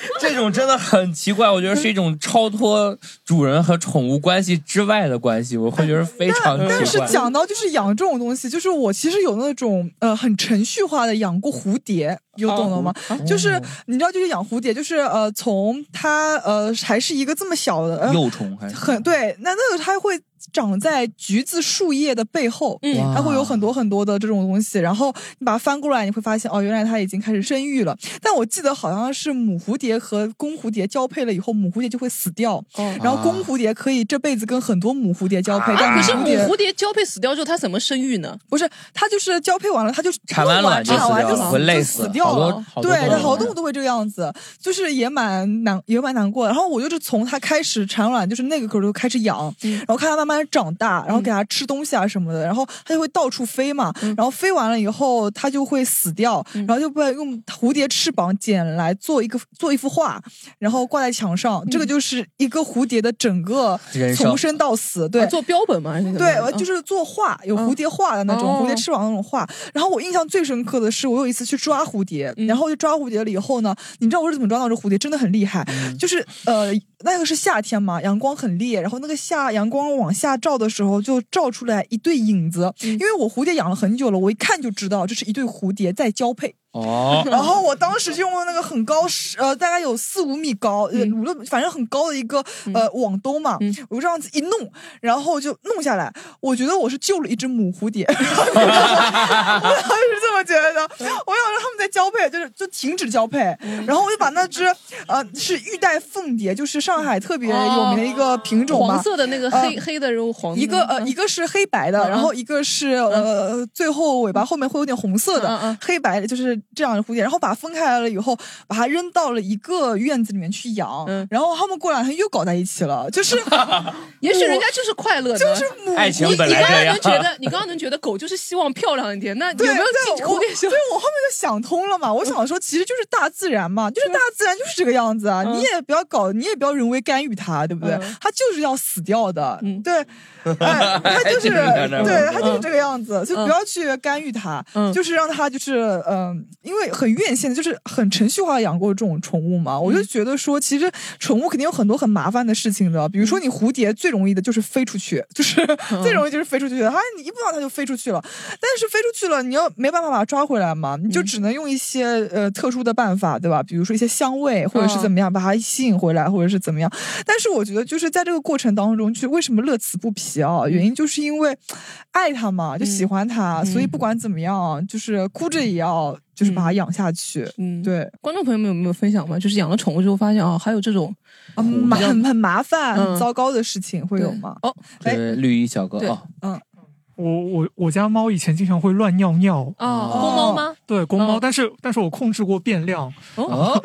这种真的很奇怪，我觉得是一种超脱主人和宠物关系之外的关系，我会觉得非常但是。讲到就是养这种东西，就是我其实有那种呃很程序化的养过蝴蝶，有懂了吗？哦就是你知道，就是养蝴蝶，就是呃从它呃还是一个这么小的、呃、幼虫还是很对，那那个它会长在橘子树叶的背后，嗯。它会有很多很多的这种东西，然后你把它翻过来，你会发现哦，原来它已经开始生育了。但我记得好像是母蝴蝶和公蝴蝶交配了以后，母蝴蝶就会死掉，然后公蝴蝶可以这辈子跟很多母蝴蝶交配，但可是母母蝴蝶交配死掉之后，它怎么生育呢？不是，它就是交配完了，它就产完卵就产完就死掉了。对，好多动物都会这个样子，就是也蛮难，也蛮难过。的。然后我就是从它开始产卵，就是那个时候就开始养，然后看它慢慢长大，然后给它吃东西啊什么的，然后它就会到处飞嘛，然后飞完了以后它就会死掉，然后就被用蝴蝶翅膀剪来做一个做一幅画，然后挂在墙上，这个就是一个蝴蝶的整个从生。到死，对，啊做标本嘛，还是对，就是做画，有蝴蝶画的那种，哦。蝴蝶翅膀那种画。然后我印象最深刻的是，我有一次去抓蝴蝶，然后就抓蝴蝶了以后呢，你知道我是怎么抓到这蝴蝶？真的很厉害，就是呃，那个是夏天嘛，阳光很烈，然后那个下阳光往下照的时候，就照出来一对影子。因为我蝴蝶养了很久了，我一看就知道这是一对蝴蝶在交配。哦。然后我当时就用了那个很高，呃，大概有四五米高，呃，五六，反正很高的一个呃网兜嘛，我就这样子一弄，然后就弄下来。我觉得我是救了一只母蝴蝶，我当时是这么觉得。我想让他们在交配，就是就停止交配，然后我就把那只呃是玉带凤蝶，就是上海特别有名的一个品种嘛，黄色的那个呃黑黑的，然后黄的一个呃，一个是黑白的，嗯然后一个是呃，最后尾巴后面会有点红色的，黑白的就是这样的蝴蝶，然后把它分开来了以后，把它扔到了一个院子里面去养，然后他们过两天又搞在一起了，就是 也许人家就是快乐的，就是母爱情你本来你刚刚能觉得，你刚刚能觉得狗就是希望漂亮一点，那有对没有对，我蝴蝶对我后面就想通了嘛，我想说其实就是大自然嘛，就是大自然就是这个样子啊，你也不要搞，你也不要人为干预它，对不对？它就是要死掉的，对，哎，它就是 对，它就是这个样子，就不要去干预它，就是让它就是嗯，因为很院线的，就是很程序化养过这种宠物嘛，我就觉得说，其实宠物肯定有很多很麻烦的事情的，比如说你蝴蝶最容易的就是飞出去，就是 最容易就是飞出去的，它你一不到它就飞出去了，但是飞出去了，你要没办法把它抓回来嘛，你就只能用一些呃特殊的办法，对吧？比如说一些香味，或者是怎么样把它吸引回来，或者是怎么样。但是我觉得就是在这个过程当中，就是为什么乐此不疲啊？原因就是因为爱它嘛，就喜欢它，所以不管怎么样，就是哭着也要就是把它养下去。嗯，对。观众朋友们有没有分享吗？就是养了宠物之后发现啊，还有这种啊麻很很麻烦、嗯很糟糕的事情会有吗？哦，对绿衣小哥对哦，嗯，我我我家猫以前经常会乱尿尿。哦，公猫吗？对，公猫，但是但是我控制过变量，哦，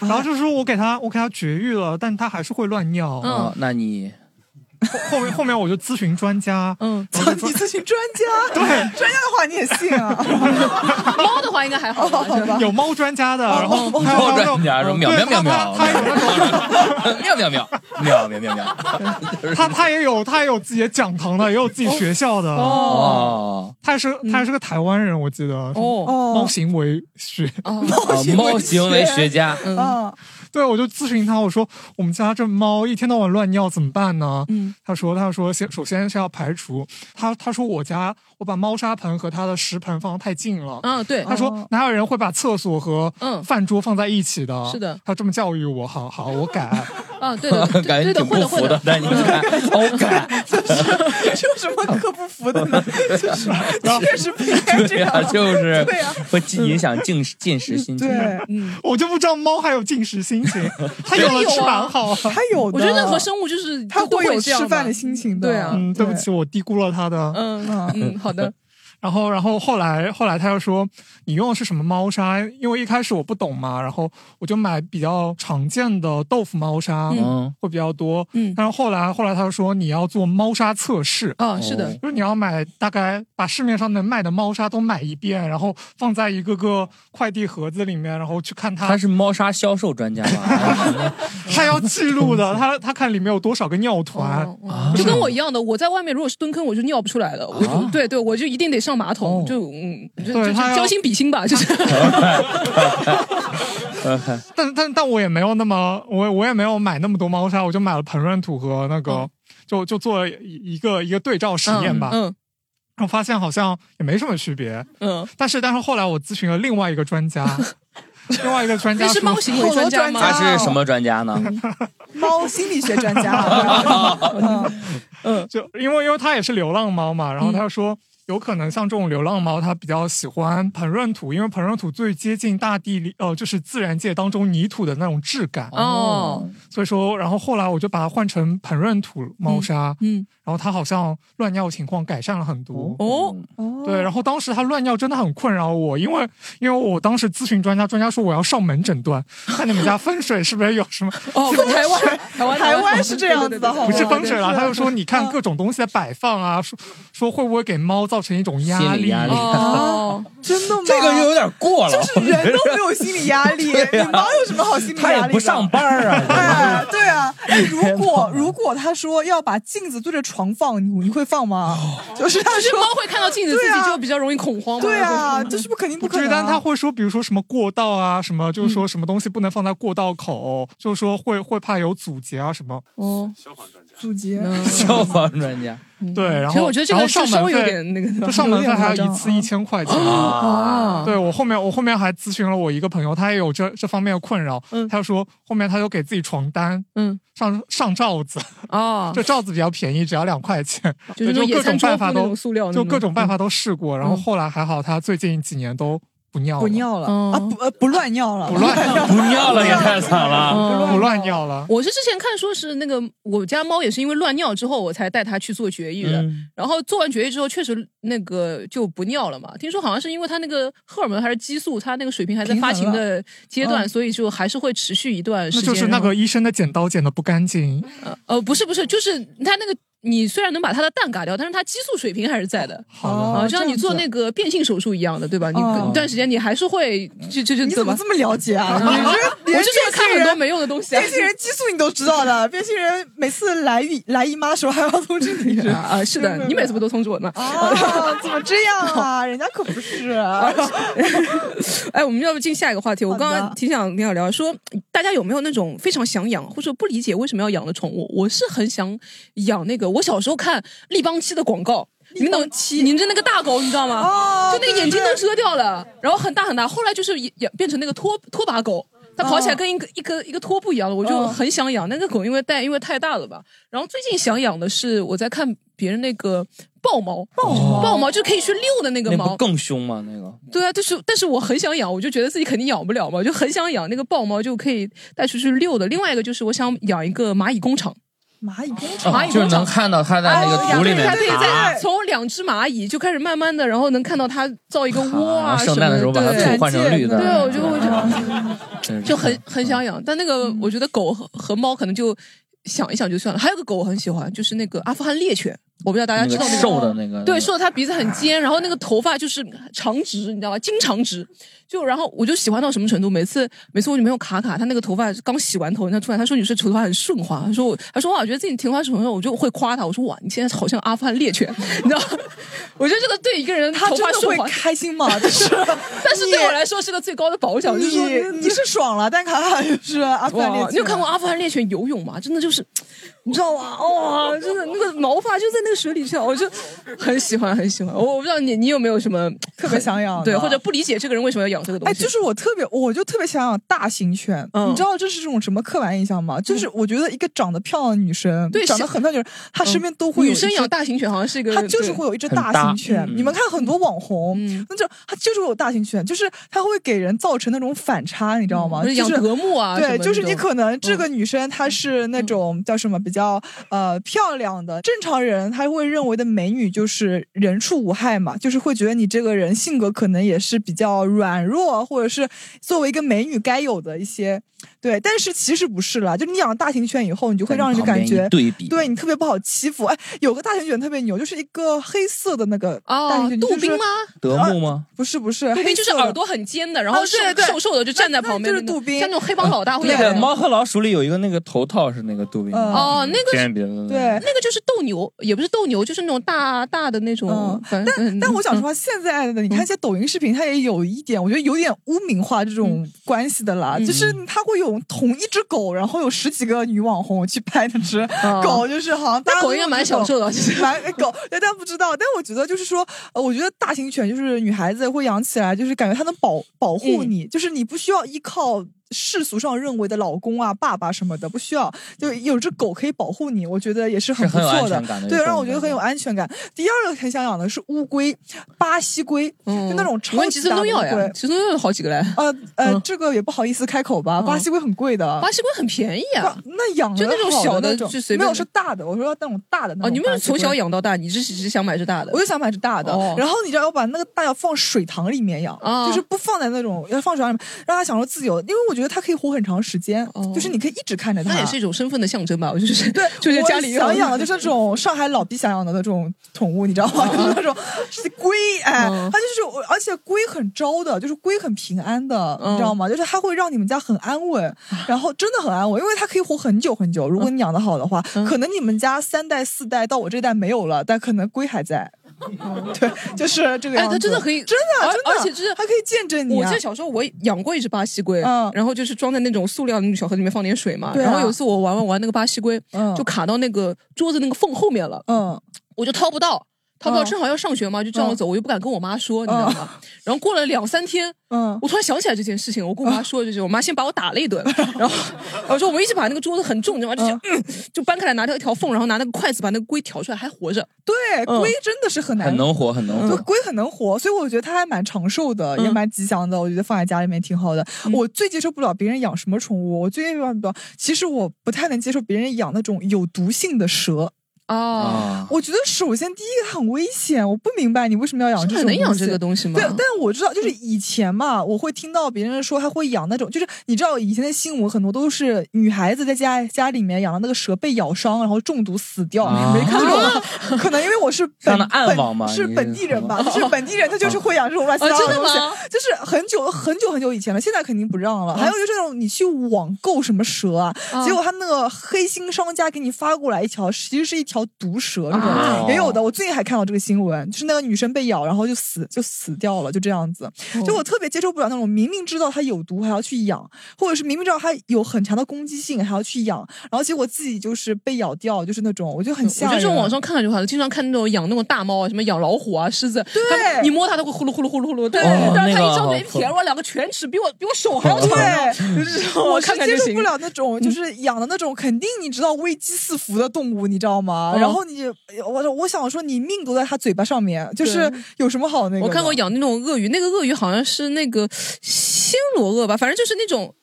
然后 就是说我给它我给它绝育了，但它还是会乱尿。哦，那你后后面后面我就咨询专家，嗯，你咨询专家，对。专家的话你也信啊？猫的话应该还好吧？有猫专家的，然后还有猫专家说喵对喵喵他喵他他有那种。喵喵喵喵喵喵喵，他他也有他也有自己的讲堂的，也有自己学校的。哦，他也是他也是个台湾人，我记得。哦。猫行为学。哦。猫行为学家，嗯，对，我就咨询他，我说我们家这猫一天到晚乱尿怎么办呢？嗯，他说他说先首先是要排除，他他说我家我把猫砂盆和他的食盆放得太近了。嗯，对，他说哪有人会把厕所和嗯饭桌放在一起的？是的，他这么教育我，好好我改。嗯，对的，对 感觉挺。不服的但你看，好感，有什么可不服的呢？就是确实不应该这对呀，样，就是对呀会影响进进食心情。对，嗯，我就不知道猫还有进食心情，它有了吃蛮好啊。它有的，我觉得任何生物就是它都会有吃饭的心情的。对啊嗯，对不起，我低估了它的。嗯嗯，好的。然后，然后后来，后来他又说你用的是什么猫砂？因为一开始我不懂嘛，然后我就买比较常见的豆腐猫砂，嗯会比较多。嗯但是后来，后来他又说你要做猫砂测试，啊，是的，就是你要买大概把市面上能卖的猫砂都买一遍，然后放在一个个快递盒子里面，然后去看它。他是猫砂销售专家吗？他要记录的，他他看里面有多少个尿团。哦就跟我一样的，我在外面如果是蹲坑，我就尿不出来了，我就对对，我就一定得上马桶，就嗯，就他将心比心吧，就是。但但但我也没有那么，我我也没有买那么多猫砂，我就买了膨润土和那个，就就做了一一个一个对照实验吧。嗯然后发现好像也没什么区别。嗯，但是但是后来我咨询了另外一个专家，另外一个专家是猫行为专家吗？他是什么专家呢？猫心理学专家。嗯，就因为因为他也是流浪猫嘛，然后他就说。有可能像这种流浪猫，它比较喜欢膨润土，因为膨润土最接近大地里，呃，就是自然界当中泥土的那种质感。哦，所以说，然后后来我就把它换成膨润土猫砂，嗯，然后它好像乱尿情况改善了很多。哦，对，然后当时它乱尿真的很困扰我，因为因为我当时咨询专家，专家说我要上门诊断，看你们家风水是不是有什么？哦，台湾，台湾，台湾是这样子的，不是风水啦，了，他就说你看各种东西的摆放啊，说说会不会给猫造造成一种压力。心理压力哦，真的吗？这个又有点过了就是人都没有心理压力，你猫有什么好心理压力？他也不上班儿啊哎，对啊。哎，如果如果他说要把镜子对着床放，你你会放吗？就是他说就是猫会看到镜子，自对啊己就比较容易恐慌嘛。对啊，这是不肯定不可对，能啊。但他会说，比如说什么过道啊，什么就是说什么东西不能放在过道口，就是说会会怕有阻截啊什么。哦，阻截，消防专家。对，然后其实我觉得这个然后上门费点那个就上门费还要一次一千块钱。啊。对我后面我后面还咨询了我一个朋友，他也有这这方面的困扰，他就说后面他就给自己床单，嗯，上上罩子啊，这罩子比较便宜，只要两块钱，就各种办法都就各种办法都试过，然后嗯。后来还好，他最近几年都不尿不尿了。啊，不呃不乱尿了，不乱不尿了也太惨了。嗯。不乱尿了。我是之前看说是那个我家猫也是因为乱尿之后，我才带它去做绝育的。嗯。然后做完绝育之后，确实那个就不尿了嘛。听说好像是因为它那个荷尔蒙还是激素，它那个水平还在发情的阶段，嗯。所以就还是会持续一段时间。那就是那个医生的剪刀剪的不干净，呃，不是不是，就是它那个。你虽然能把它的蛋嘎掉，但是它激素水平还是在的。好啊，就像你做那个变性手术一样的，对吧？你哦一段时间你还是会，就就就你怎么这么了解啊？我你这 连就是看很多没用的东西啊。变性人激素你都知道的，变性人每次来姨来姨妈的时候还要通知你 啊，是的，你每次不都通知我吗？啊？怎么这样啊？人家可不是啊。哎，我们要不进下一个话题？我刚刚挺想跟你聊，说大家有没有那种非常想养或者不理解为什么要养的宠物？我是很想养那个，我小时候看立邦漆的广告。你们懂七？你这那个大狗，你知道吗？哦就那个眼睛都遮掉了，然后很大很大。后来就是养变成那个拖拖把狗，它跑起来跟一个、一个一个拖布一样的，我就哦很想养那个狗，因为带因为太大了吧。然后最近想养的是我在看别人那个豹猫，豹猫豹猫就可以去遛的那个猫，更凶吗？那个对啊，就是但是我很想养，我就觉得自己肯定养不了嘛，就很想养那个豹猫，就可以带出去遛的。另外一个就是我想养一个蚂蚁工厂，蚂蚁工厂，蚂蚁工厂就是能看到它在那个土里面它可以爬。在。从两只蚂蚁就开始慢慢的，然后能看到它造一个窝啊啊什么圣诞的时候把它对土换成绿的。对，我就我就 就很很想养，但那个我觉得狗和和猫可能就想一想就算了。还有个狗我很喜欢，就是那个阿富汗猎犬，我不知道大家知道那个瘦的那个对，瘦的他鼻子很尖，然后那个头发就是长直，你知道吧？经常直。就然后我就喜欢到什么程度？每次每次我女朋友卡卡，她那个头发刚洗完头，她突然她说你是头发很顺滑，她说我她说哇，我觉得自己头发顺滑，我就会夸她，我说哇，你现在好像阿富汗猎犬，你知道？我觉得这个对一个人他头真的会发顺滑开心吗？就是，但是对我来说是个最高的褒奖，就是说你你是爽了，但卡卡就是阿富汗猎，犬。你有看过阿富汗猎犬游泳吗？真的就是，你知道吗？哇，真的那个毛发就在那个水里跳，我就很喜欢很喜欢。我我不知道你你有没有什么特别想养的对，或者不理解这个人为什么要养这个东哎，西？就是我特别，我就特别想养大型犬。嗯你知道这是种什么刻板印象吗？就是我觉得一个长得漂亮的女生，对长得很漂亮的女生，她身边都会有女生养大型犬好像是一个，她就是会有一只大型犬。嗯你们看很多网红，那就她就是会有大型犬，就是她会给人造成那种反差，你知道吗？嗯就是养德牧啊对，就是你可能这个女生她是那种叫什么比较比较呃漂亮的，正常人他会认为的美女就是人畜无害嘛，就是会觉得你这个人性格可能也是比较软弱，或者是作为一个美女该有的一些。对，但是其实不是啦，就你养了大型犬以后，你就会让人感觉对比对你特别不好欺负。哎，有个大型犬特别牛，就是一个黑色的那个哦大型犬，就是杜宾吗德牧吗？不是不是，杜宾黑就是耳朵很尖的，然后瘦瘦瘦的就站在旁边，就是杜宾像那种黑帮老大会那个养猫和老鼠里有一个那个头套是那个杜宾吗，哦，那个是尖鼻子的对那个就是斗牛，也不是斗牛，就是那种大大的那种。但但我想说，现在的你看一些抖音视频，它也有一点，我觉得有点污名化这种关系的啦。就是它会有同一只狗，然后有十几个女网红去拍那只狗，就是好像大家狗应该蛮享受的其实蛮狗，对，但不知道。但我觉得就是说，呃，我觉得大型犬就是女孩子会养起来，就是感觉它能保保护你，就是你不需要依靠。世俗上认为的老公啊、爸爸什么的不需要，就有只狗可以保护你，我觉得也是很不错的对，让我觉得很有安全感。第二个很想养的是乌龟，巴西龟，就那种超级大的龟。其实都有好几个嘞。呃呃，这个也不好意思开口吧，巴西龟很贵的。巴西龟很便宜啊，那养就那种小的就随便没有是大的，我说那种大的那哦，种你们是从小养到大，你是只是想买只大的？我就想买只大的，哦然后你知道要把那个大要放水塘里面养，啊就是不放在那种要放水塘里面，让它享受自由。因为我觉觉得它可以活很长时间，就是你可以一直看着它。那也是一种身份的象征吧，我就是对，就是家里我想养的就是那种上海老逼想养的那种宠物，你知道吗？就是那种是龟，哎，它就是，而且龟很招的，就是龟很平安的，你知道吗？就是它会让你们家很安稳，然后真的很安稳，因为它可以活很久很久。如果你养的好的话，可能你们家三代四代到我这代没有了，但可能龟还在。对，就是这个哎，样子。它真的可以，真的，而真的，而且就是还可以见证你啊。我记得小时候我养过一只巴西龟，嗯然后就是装在那种塑料的那种小盒里面放点水嘛。对啊然后有一次我玩玩玩那个巴西龟，嗯就卡到那个桌子那个缝后面了，嗯，我就掏不到。掏不到，嗯正好要上学嘛，就这样走，我又不敢跟我妈说，你知道吗？然后过了两三天，嗯，我突然想起来这件事情，我跟我妈说就是，我妈先把我打了一顿，然后我说我们一起把那个桌子很重，你知道吗？就嗯，就搬开来拿掉一条缝，然后拿那个筷子把那个龟挑出来，还活着。对，嗯龟真的是很难，很能活，很能活。对，龟很能活，所以我觉得它还蛮长寿的，嗯也蛮吉祥的。我觉得放在家里面挺好的。我最接受不了别人养什么宠物，我最接受不了，其实我不太能接受别人养那种有毒性的蛇。啊，我觉得首先第一个它很危险，我不明白你为什么要养这种很能养这个东西吗？对，但我知道，就是以前嘛，我会听到别人说他会养那种，就是你知道以前的新闻很多都是女孩子在家家里面养的那个蛇被咬伤，然后中毒死掉，啊。没看过。吗？可能因为我是本上的暗网吗本是。本地人吧，就是本地人，他就是会养这种乱七八糟的东西。吗，就是很久很久很久以前了，现在肯定不让了。还有就是那种你去网购什么蛇啊，啊结果他那个黑心商家给你发过来一条，其实是一条毒蛇那啊种，也有的。我最近还看到这个新闻，就是那个女生被咬，然后就死就死掉了，就这样子。就我特别接受不了那种明明知道它有毒还要去养，或者是明明知道它有很强的攻击性还要去养，然后结果自己就是被咬掉，就是那种我觉得很我吓人。觉得这种网上看看就好了，经常看那种养那种大猫啊，什么养老虎啊、狮子，对，你摸它都会呼噜呼噜呼噜呼噜，对，哦但是它一张嘴舔，哇，两个犬齿比我比我手还要长，对，我我是看看就接受不。了那种就是养的那种，肯定你知道危机四伏的动物，你知道吗？哦然后你我我想说，你命都在他嘴巴上面，就是有什么好那个？我看过养那种鳄鱼，那个鳄鱼好像是那个暹罗鳄吧，反正就是那种。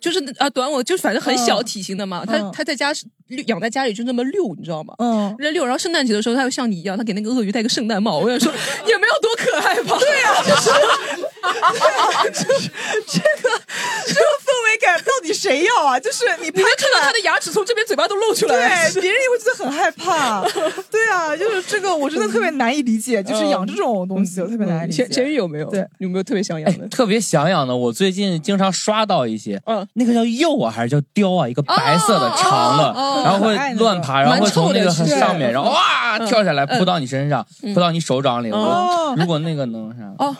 就是啊，短尾就是反正很小嗯体型的嘛，它嗯它在家养在家里就那么溜，你知道吗？嗯，那溜，然后圣诞节的时候，它又像你一样，它给那个鳄鱼戴个圣诞帽，我想说也没有多可爱吧？对呀、就是，就是这个这个氛围感到底谁要啊？就是你你能看到他的牙齿从这边嘴巴都露出来，对，别人也会觉得很害怕。对啊，就是这个，我真的特别难以理解，就是养这种东西，我特别难以理解。前前宇有没有？对，有没有特别想养的？特别想养的，我最近经常刷到一些，嗯，那个叫鼬啊，还是叫雕啊，一个白色的、哦长的，哦然后会乱爬，然后会从那个上面，然后哇嗯跳下来嗯扑到你身上，嗯。扑到你手掌里。如果那个能啥，哦。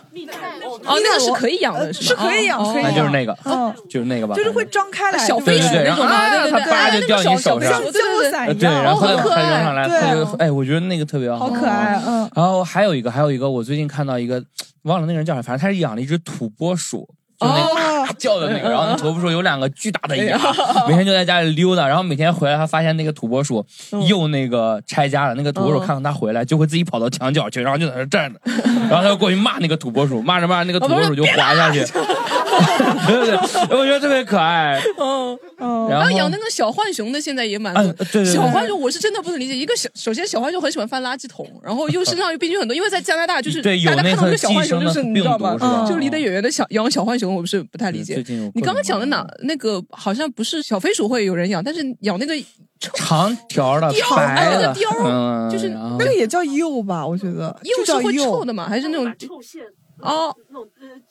哦，那个是可以养的，是可以养，哦可以养，那就是那个，嗯，就是那个吧，就是会张开来，小对对对，然后啊，对对对它啪就掉你手上，像降落伞呃对，一样，然后它好可爱它扔上来，对它就哎，我觉得那个特别好可爱，嗯。然后还有一个，还有一个，我最近看到一个，忘了那个人叫啥，反正他是养了一只土拨鼠。就那叫的那个，然后那土拨鼠有两个巨大的牙哎，每天就在家里溜达，然后每天回来，他发现那个土拨鼠又那个拆家了，那个土拨鼠嗯。看到他回来，就会自己跑到墙角去，然后就在那站着，然后他就过去骂那个土拨鼠，骂着骂着那个土拨鼠就滑下去，对对对，我觉得特别可爱，嗯然后然后养那个小浣熊的现在也蛮多。啊对对对。小浣熊我是真的不能理解，一个小首先小浣熊很喜欢翻垃圾桶，然后又 身上又病菌很多，因为在加拿大就是对大家看到那个一个小浣熊就是你知道病毒是吧？就离得远远的小养小浣熊我不是不太理解。最近有。你刚刚讲的哪那个好像不是小飞鼠会有人养，但是养那个长条的貂白哎那的个貂，嗯，就是那个也叫鼬吧？我觉得。鼬。是会臭的嘛，还是那种臭线哦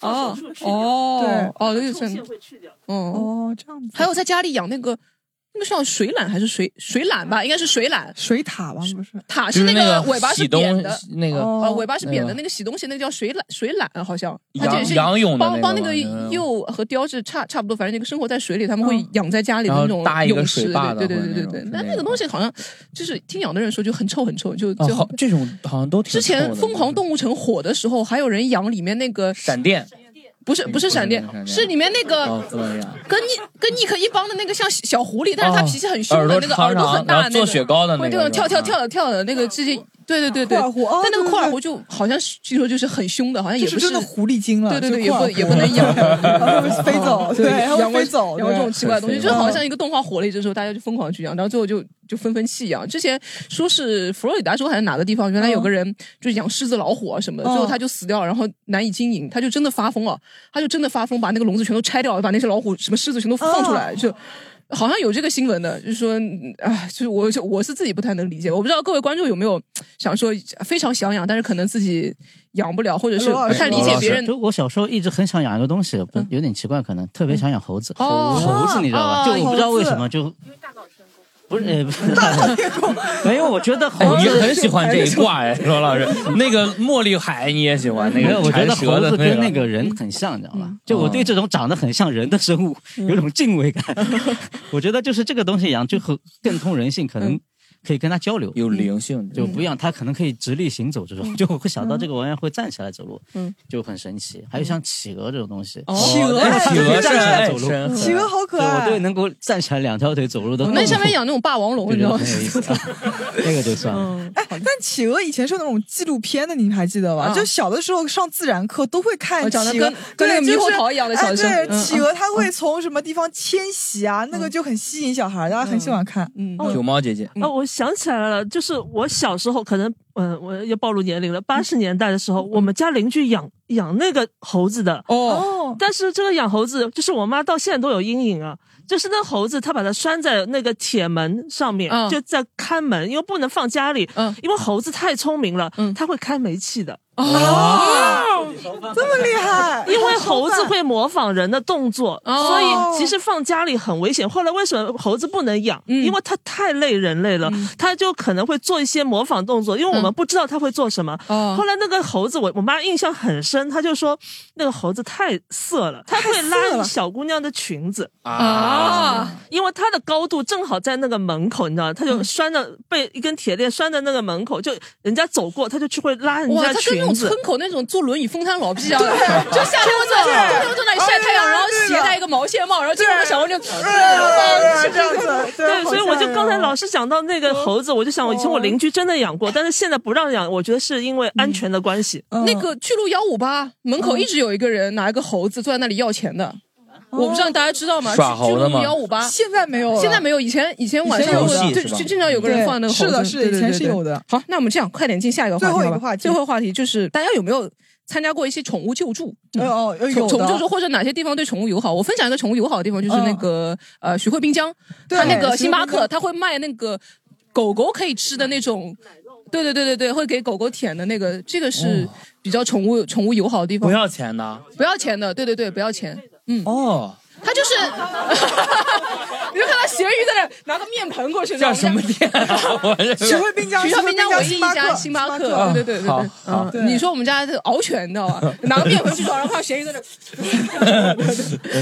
哦哦对哦，有点像线会去掉。哦哦，这样子。还有在家里养那个那个是叫水獭还是水水獭吧？应该是水獭。水獭吧？不是，獭是是那个个尾巴是扁的，那个呃，尾巴是扁的，那个洗东西那个叫水獭，水獭好像。它仰也是仰泳的那个帮帮那个鼬和雕是差差不多，反正那个生活在水里，他们会养在家里的那种搭一个泳池水坝的对对对对对。但那个东西好像就是听养的人说就很臭很臭，就就哦好这种好像都挺之前疯狂动物城火的时候，还有人养里面那个闪电，不是不是闪电是里面那个。跟尼跟尼克一帮的那个像小狐狸，但是它哦脾气很凶的那个耳朵很大的那个，做雪糕的那会这种跳跳跳的跳的那个，这些对对对对，库尔但那个库尔狐就好像是据说就是很凶的，好像也不是真的狐狸精了对对对，也不也不能养，它 会飞走对，然后养飞走然后这种奇怪的东西，就好像一个动画火了一阵之后，大家就疯狂去养，然后最后就就纷纷弃养。之前说是佛罗里达州还是哪个地方，原来有个人就养狮子、老虎啊什么的，嗯最后他就死掉，然后难以经营，他就真的发疯了，他就真的发疯，把那个笼子全都拆掉，把那些老虎、什么狮子全都放出来，就。好像有这个新闻的，就是说，嗯啊，就是我就我是自己不太能理解，我不知道各位观众有没有想说非常想养，但是可能自己养不了，或者是不太理解别人就我小时候一直很想养一个东西，不有点奇怪，可能特别想养猴子。哦猴子你知道吧？哦就我不知道为什么就。不是，呃不是大闹天宫，没有，我觉得猴哎，子你很喜欢这一卦哎，罗老师，那个茉莉海你也喜欢，那，个我觉得缠蛇的猴子跟那那个人很像，你知道吗？就我对这种长得很像人的生物有种敬畏感。我觉得就是这个东西一样就很更通人性，可能可以跟它交流，有灵性，就不一样。它可能可以直立行走，这种 就会想到这个玩意儿会站起来走路，嗯，就很神奇。还有像企鹅这种东西，企鹅哎企鹅站起来走路企鹅好可爱对我对能够站起来两条腿走路的，那下面养那种霸王龙，你知道吗？很有意思，那个就算了。哎，但企鹅以前是那种纪录片的，你们还记得吧？啊就小的时候上自然课都会看哦长得企鹅跟，跟那个猕猴桃一样的小对，嗯企鹅它会从什么地方迁徙啊？那个就很吸引小孩，大家很喜欢看。嗯熊猫姐姐，哦，我想起来了，就是我小时候可能，嗯、我要暴露年龄了。八十年代的时候，我们家邻居养养那个猴子的哦，但是这个养猴子，就是我妈到现在都有阴影啊。就是那猴子，它把它拴在那个铁门上面，嗯就在看门，因为不能放家里，嗯因为猴子太聪明了，它会开煤气的。哦，这么厉害！因为猴子会模仿人的动作，哦所以其实放家里很危险。后来为什么猴子不能养？因为它太累人类了，它就可能会做一些模仿动作，因为我们不知道它会做什么。哦后来那个猴子，我我妈印象很深，她就说那个猴子太色了，它会拉小姑娘的裙子啊，因为它的高度正好在那个门口，你知道？它就拴着被一根铁链拴在那个门口，就人家走过，它就去会拉人哇，家他跟那种裙子村。口那种坐轮椅风瘫老逼啊，对 就夏天在对夏天在那里晒太阳，然后携带一个毛线帽，然后经过那小姑娘，是这样子，对，所以我就刚才老是讲到那嗯个猴子，我就想，我以前我邻居真的养过，但是现在不让养，我觉得是因为嗯安全的关系。那个巨鹿幺五八门口一直有一个人拿一个猴子坐在那里要钱的。我不知道大家知道吗？耍猴的吗？幺五八现在没有现在没有。以前以前晚上有会就就经常有个人放那个猴子。是的以前是有的。好，那我们这样快点进下一个话题吧。最后一个话题最后一个话题就是大家有没有参加过一些宠物救助？哦哦有的宠宠物救助或者哪些地方对宠物友好？我分享一个宠物友好的地方，就是那个呃徐汇滨江，对它那个星巴克，徐汇滨江它会卖那个狗狗可以吃的那种。对对对对对，会给狗狗舔的那个，这个是比较宠物宠物友好的地方。不要钱的不要钱的，对对对，不要钱。嗯，哦，他就是，你就看到咸鱼在那拿个面盆过去，叫什么店徐汇滨江，徐汇滨江唯一一星巴克家星巴克，对对对对你说我们家这个獒犬，你知道吧？拿个面盆去找，然后看到咸鱼在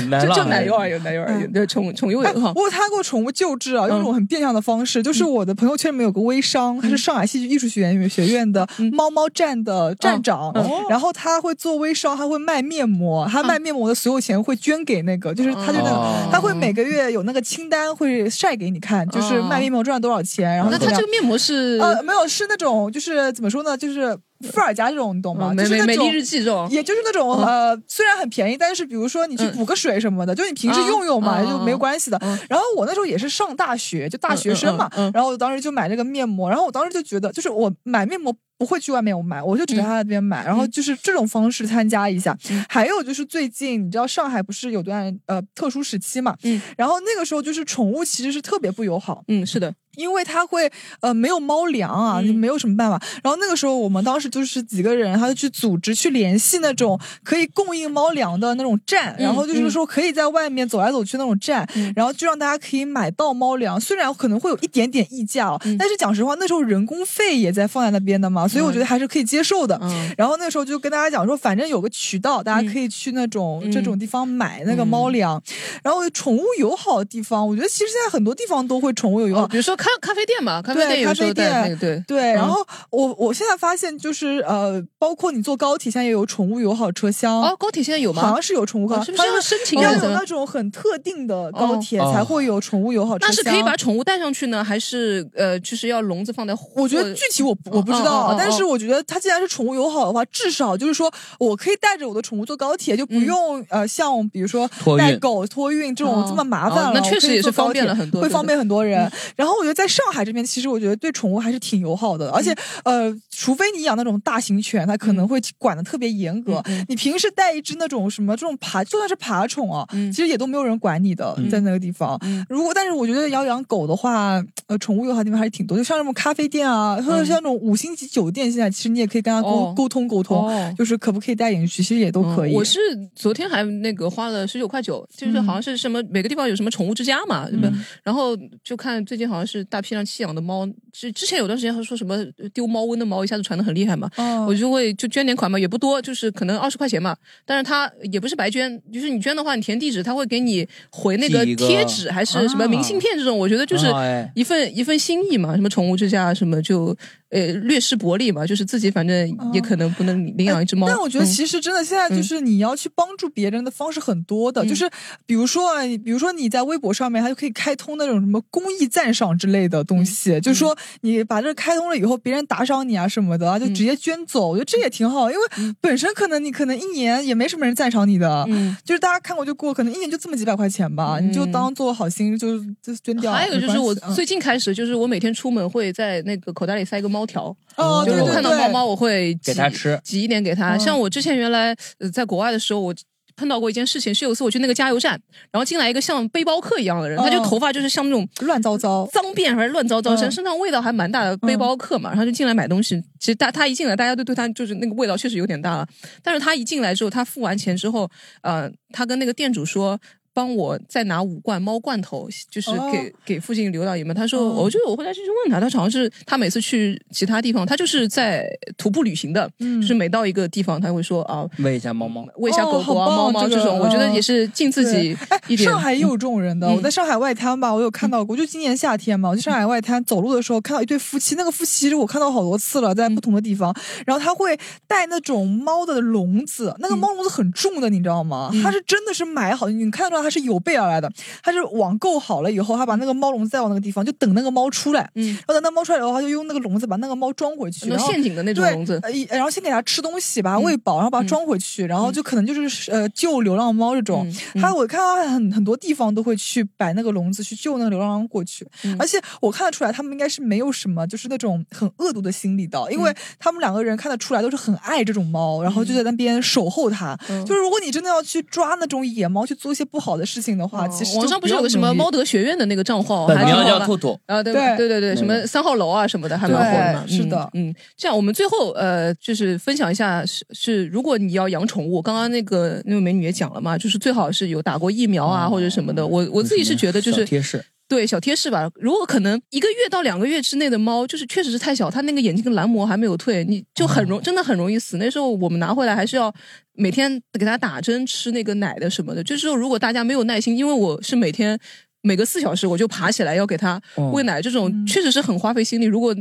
那，就就奶油而已，奶油而已。对，宠宠物哎友好。我有参加过宠物救治啊，用一种很变相的方式，就是我的朋友圈里面有个微商，他是上海戏剧艺术学院学院的猫猫站的站长，然后他会做微商，他会卖面膜，他卖面膜的所有钱会捐给那个，就是他就那哦。个他会每个月有那个清单会晒给你看，就是卖面膜赚了多少钱，然后那它这个面膜是呃没有是那种就是怎么说呢，就是。伏尔加这种你懂吗？嗯就是那种美美丽日记这种也就是那种嗯呃，虽然很便宜，但是比如说你去嗯补个水什么的，就你平时用用嘛，嗯就没有关系的。然后我那时候也是上大学，就大学生嘛，然后我当时就买这个面膜，然后我当时就觉得，就是我买面膜。不会去外面买，我就只在他那边买，然后就是这种方式参加一下。还有就是最近你知道上海不是有段呃特殊时期嘛，嗯，然后那个时候就是宠物其实是特别不友好，嗯，是的，因为它会呃没有猫粮啊，就没有什么办法。然后那个时候我们当时就是几个人，他就去组织去联系那种可以供应猫粮的那种站，然后就是说可以在外面走来走去那种站，然后就让大家可以买到猫粮，虽然可能会有一点点溢价哦，但是讲实话，那时候人工费也在放在那边的嘛，嘛，所以我觉得还是可以接受的。嗯然后那时候就跟大家讲说，反正有个渠道，大家可以去那种、嗯这种地方买那个猫粮。然后宠物友好的地方，我觉得其实现在很多地方都会宠物友好，哦比如说咖咖啡店嘛，咖啡店有时候咖啡店那个对然后我我现在发现就是呃，包括你坐高铁，现在也有宠物友好车厢。哦，高铁现在有吗？好像是有宠物友好，哦是不是它要申请要有那种很特定的高铁哦才会有宠物友好车厢那。是可以把宠物带上去呢，还是呃，就是要笼子放在？我觉得具体我我不知道啊，但是我觉得它既然是宠物友好的话，至少就是说我可以带着我的宠物坐高铁，就不用、呃像比如说带狗托运这种哦这么麻烦了。哦那确实也是方便了很多会方便很多人嗯。然后我觉得在上海这边，其实我觉得对宠物还是挺友好的，而且呃，除非你养那种大型犬，它可能会管的特别严格。你平时带一只那种什么这种爬，就算是爬宠啊，其实也都没有人管你的，在那个地方。如果但是我觉得要养狗的话，呃，宠物友好地方还是挺多，就像什么咖啡店啊，或者像那种五星级酒店，现在其实你也可以跟他沟、哦。沟通沟通，哦。就是可不可以带进去，其实也都可以。嗯我是昨天还那个花了十九块九，就是好像是什么、每个地方有什么宠物之家嘛，对吧？然后就看最近好像是大批量弃养的猫，之之前有段时间还说什么丢猫瘟的猫一下子传的很厉害嘛，哦我就会就捐点款嘛，也不多，就是可能二十块钱嘛，但是他也不是白捐，就是你捐的话，你填地址，他会给你回那个贴纸还是什么明信片这种，我觉得就是一份一份心意嘛，什么宠物之家什么就呃略施薄利嘛，就是自己反正也可能不能领养一只猫，但我觉得嗯其实真的现在就是你要去帮助别人的方式很多的，就是比如说啊，比如说你在微博上面，它就可以开通那种什么公益赞赏之类的东西，就是说你把这个开通了以后，别人打赏你啊什么的啊，就直接捐走，我觉得这也挺好，因为本身可能你可能一年也没什么人赞赏你的，就是大家看过就过，可能一年就这么几百块钱吧，你就当做好心就就捐掉。还有就是我最近开始，就是我每天出门会在那个口袋里塞个猫条，哦就是我看到猫猫我会给它吃挤一点给它。嗯像我之前原来呃在国外的时候，我。碰到过一件事情，是有一次我去那个加油站，然后进来一个像背包客一样的人，他就嗯头发就是像那种乱糟糟、脏辫还是乱糟糟，嗯身身上味道还蛮大的背包客嘛，然后就进来买东西。其实大他一进来，大家都对他就是那个味道确实有点大了。但是他一进来之后，他付完钱之后，呃，他跟那个店主说。帮我再拿五罐猫罐头，就是给、哦。给附近留到你们。他说，哦。我就我回来就去问他，他好像是他每次去其他地方，他就是在徒步旅行的，嗯。就是每到一个地方，他会说啊，喂一下猫猫，喂一下狗狗啊、猫猫这种，我觉得也是尽自己哎一点。上海也有这种人的，嗯。我在上海外滩吧，我有看到过，就今年夏天嘛，我去上海外滩走路的时候看到一对夫妻，那个夫妻其实我看到好多次了，在不同的地方，然后他会带那种猫的笼子，那个猫笼子很重的，你知道吗？他是真的是买好，你看得出来他是有备而来的，它是网购好了以后，它把那个猫笼子带到那个地方，就等那个猫出来，嗯，然后等那猫出来以后，它就用那个笼子把那个猫装回去，陷阱的那种对笼子。呃然后先给它吃东西，把它喂饱，然后把它装回去，然嗯后就可能就是呃救流浪猫这种。它我看到很很多地方都会去摆那个笼子去救那个流浪猫过去，嗯。而且我看得出来他们应该是没有什么就是那种很恶毒的心理的，因嗯。为他们两个人看得出来都是很爱这种猫，然后就在那边守候它。嗯。就是如果你真的要去抓那种野猫去做一些不好的事情的话，其实网上不是有个什么猫德学院的那个账号，还挺好的叫兔兔啊，对对对对什么三号楼啊什么的，还蛮火的嘛。是的嗯，嗯，这样我们最后呃，就是分享一下是是，如果你要养宠物，刚刚那个那位美女也讲了嘛，就是最好是有打过疫苗啊或者什么的。我我自己是觉得就是贴士。对小贴士吧，如果可能一个月到两个月之内的猫，就是确实是太小，它那个眼睛跟蓝膜还没有退，你就很容真的很容易死。那时候我们拿回来还是要每天给它打针吃那个奶的什么的。就是说，如果大家没有耐心，因为我是每天每隔四小时我就爬起来要给它哦喂奶，这种确实是很花费心力。如果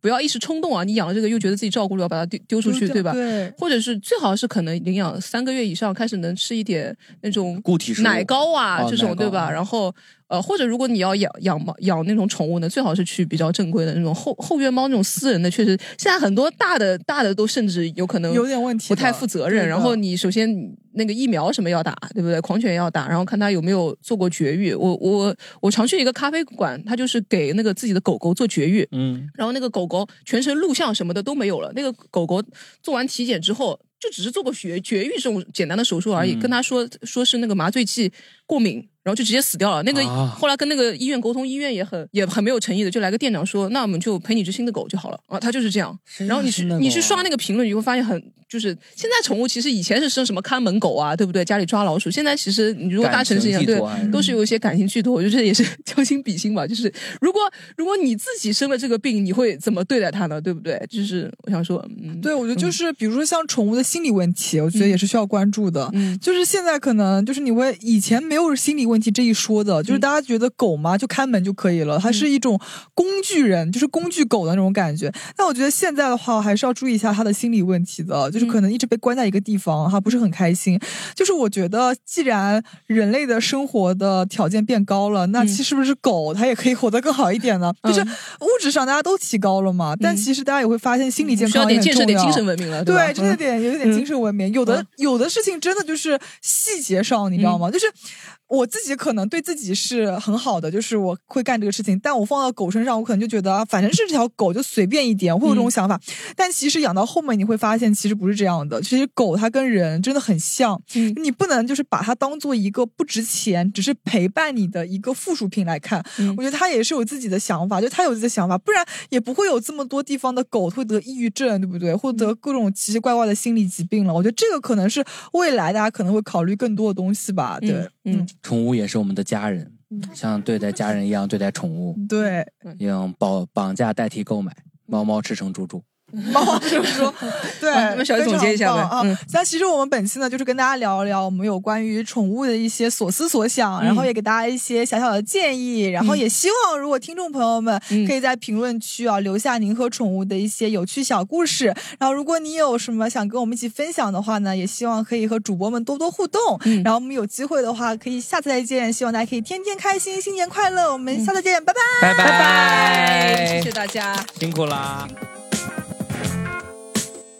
不要一时冲动啊！你养了这个又觉得自己照顾不了，把它丢丢出去，对吧？对或者是最好是可能领养三个月以上，开始能吃一点那种固体奶糕啊、这种，对吧？然后呃，或者如果你要养养猫养那种宠物呢，最好是去比较正规的那种后后院猫那种私人的，确实现在很多大的大的都甚至有可能有点问题不太负责任。然后你首先那个疫苗什么要打，对不对？狂犬要打，然后看它有没有做过绝育。我我我常去一个咖啡馆，它就是给那个自己的狗狗做绝育，嗯，然后那个狗狗全程录像什么的都没有了。那个狗狗做完体检之后，就只是做过绝绝育这种简单的手术而已，嗯跟他说说是那个麻醉剂过敏。然后就直接死掉了。那个、啊后来跟那个医院沟通，医院也很也很没有诚意的，就来个店长说，那我们就赔你只新的狗就好了啊，他就是这样。然后你去是你去刷那个评论，你会发现很就是现在宠物其实以前是生什么看门狗啊，对不对？家里抓老鼠，现在其实你如果大城市一样，对都是有一些感情寄托。我觉得这也是 将心比心吧。就是如果如果你自己生了这个病，你会怎么对待它呢？对不对？就是我想说，嗯，对，我觉得就是比如说像宠物的心理问题，我觉得也是需要关注的。嗯，就是现在可能就是你会以前没有心理问题这一说的，就是大家觉得狗嘛就看门就可以了，它是一种工具人，就是工具狗的那种感觉。但我觉得现在的话，还是要注意一下它的心理问题的，就是可能一直被关在一个地方，它不是很开心。就是我觉得，既然人类的生活的条件变高了，那其实是不是狗它也可以活得更好一点呢？就是物质上大家都提高了嘛，但其实大家也会发现心理健需要康也很点建设点重要精神文明了对真的嗯点有一点精神文明。有的有的事情真的就是细节上，你知道吗？就是。我自己可能对自己是很好的，就是我会干这个事情，但我放到狗身上，我可能就觉得啊反正是这条狗就随便一点，会有这种想法。但其实养到后面，你会发现其实不是这样的。其实狗它跟人真的很像，你不能就是把它当做一个不值钱，只是陪伴你的一个附属品来看。我觉得它也是有自己的想法，就它有自己的想法，不然也不会有这么多地方的狗会得抑郁症，对不对？或得各种奇奇怪怪的心理疾病了。我觉得这个可能是未来大家可能会考虑更多的东西吧。对，嗯，宠物也是我们的家人，像对待家人一样对待宠物，对，用绑绑架代替购买，猫猫吃成猪猪。猫是说，对，啊那么小李总结一下呗非常棒啊嗯。那其实我们本期呢，就是跟大家聊一聊我们有关于宠物的一些所思所想，嗯然后也给大家一些小小的建议，然后也希望如果听众朋友们嗯可以在评论区啊留下您和宠物的一些有趣小故事，然后如果你有什么想跟我们一起分享的话呢，也希望可以和主播们多多互动。嗯然后我们有机会的话，可以下次再见，希望大家可以天天开心，新年快乐，我们下次见，拜拜，拜拜谢谢大家。辛苦啦！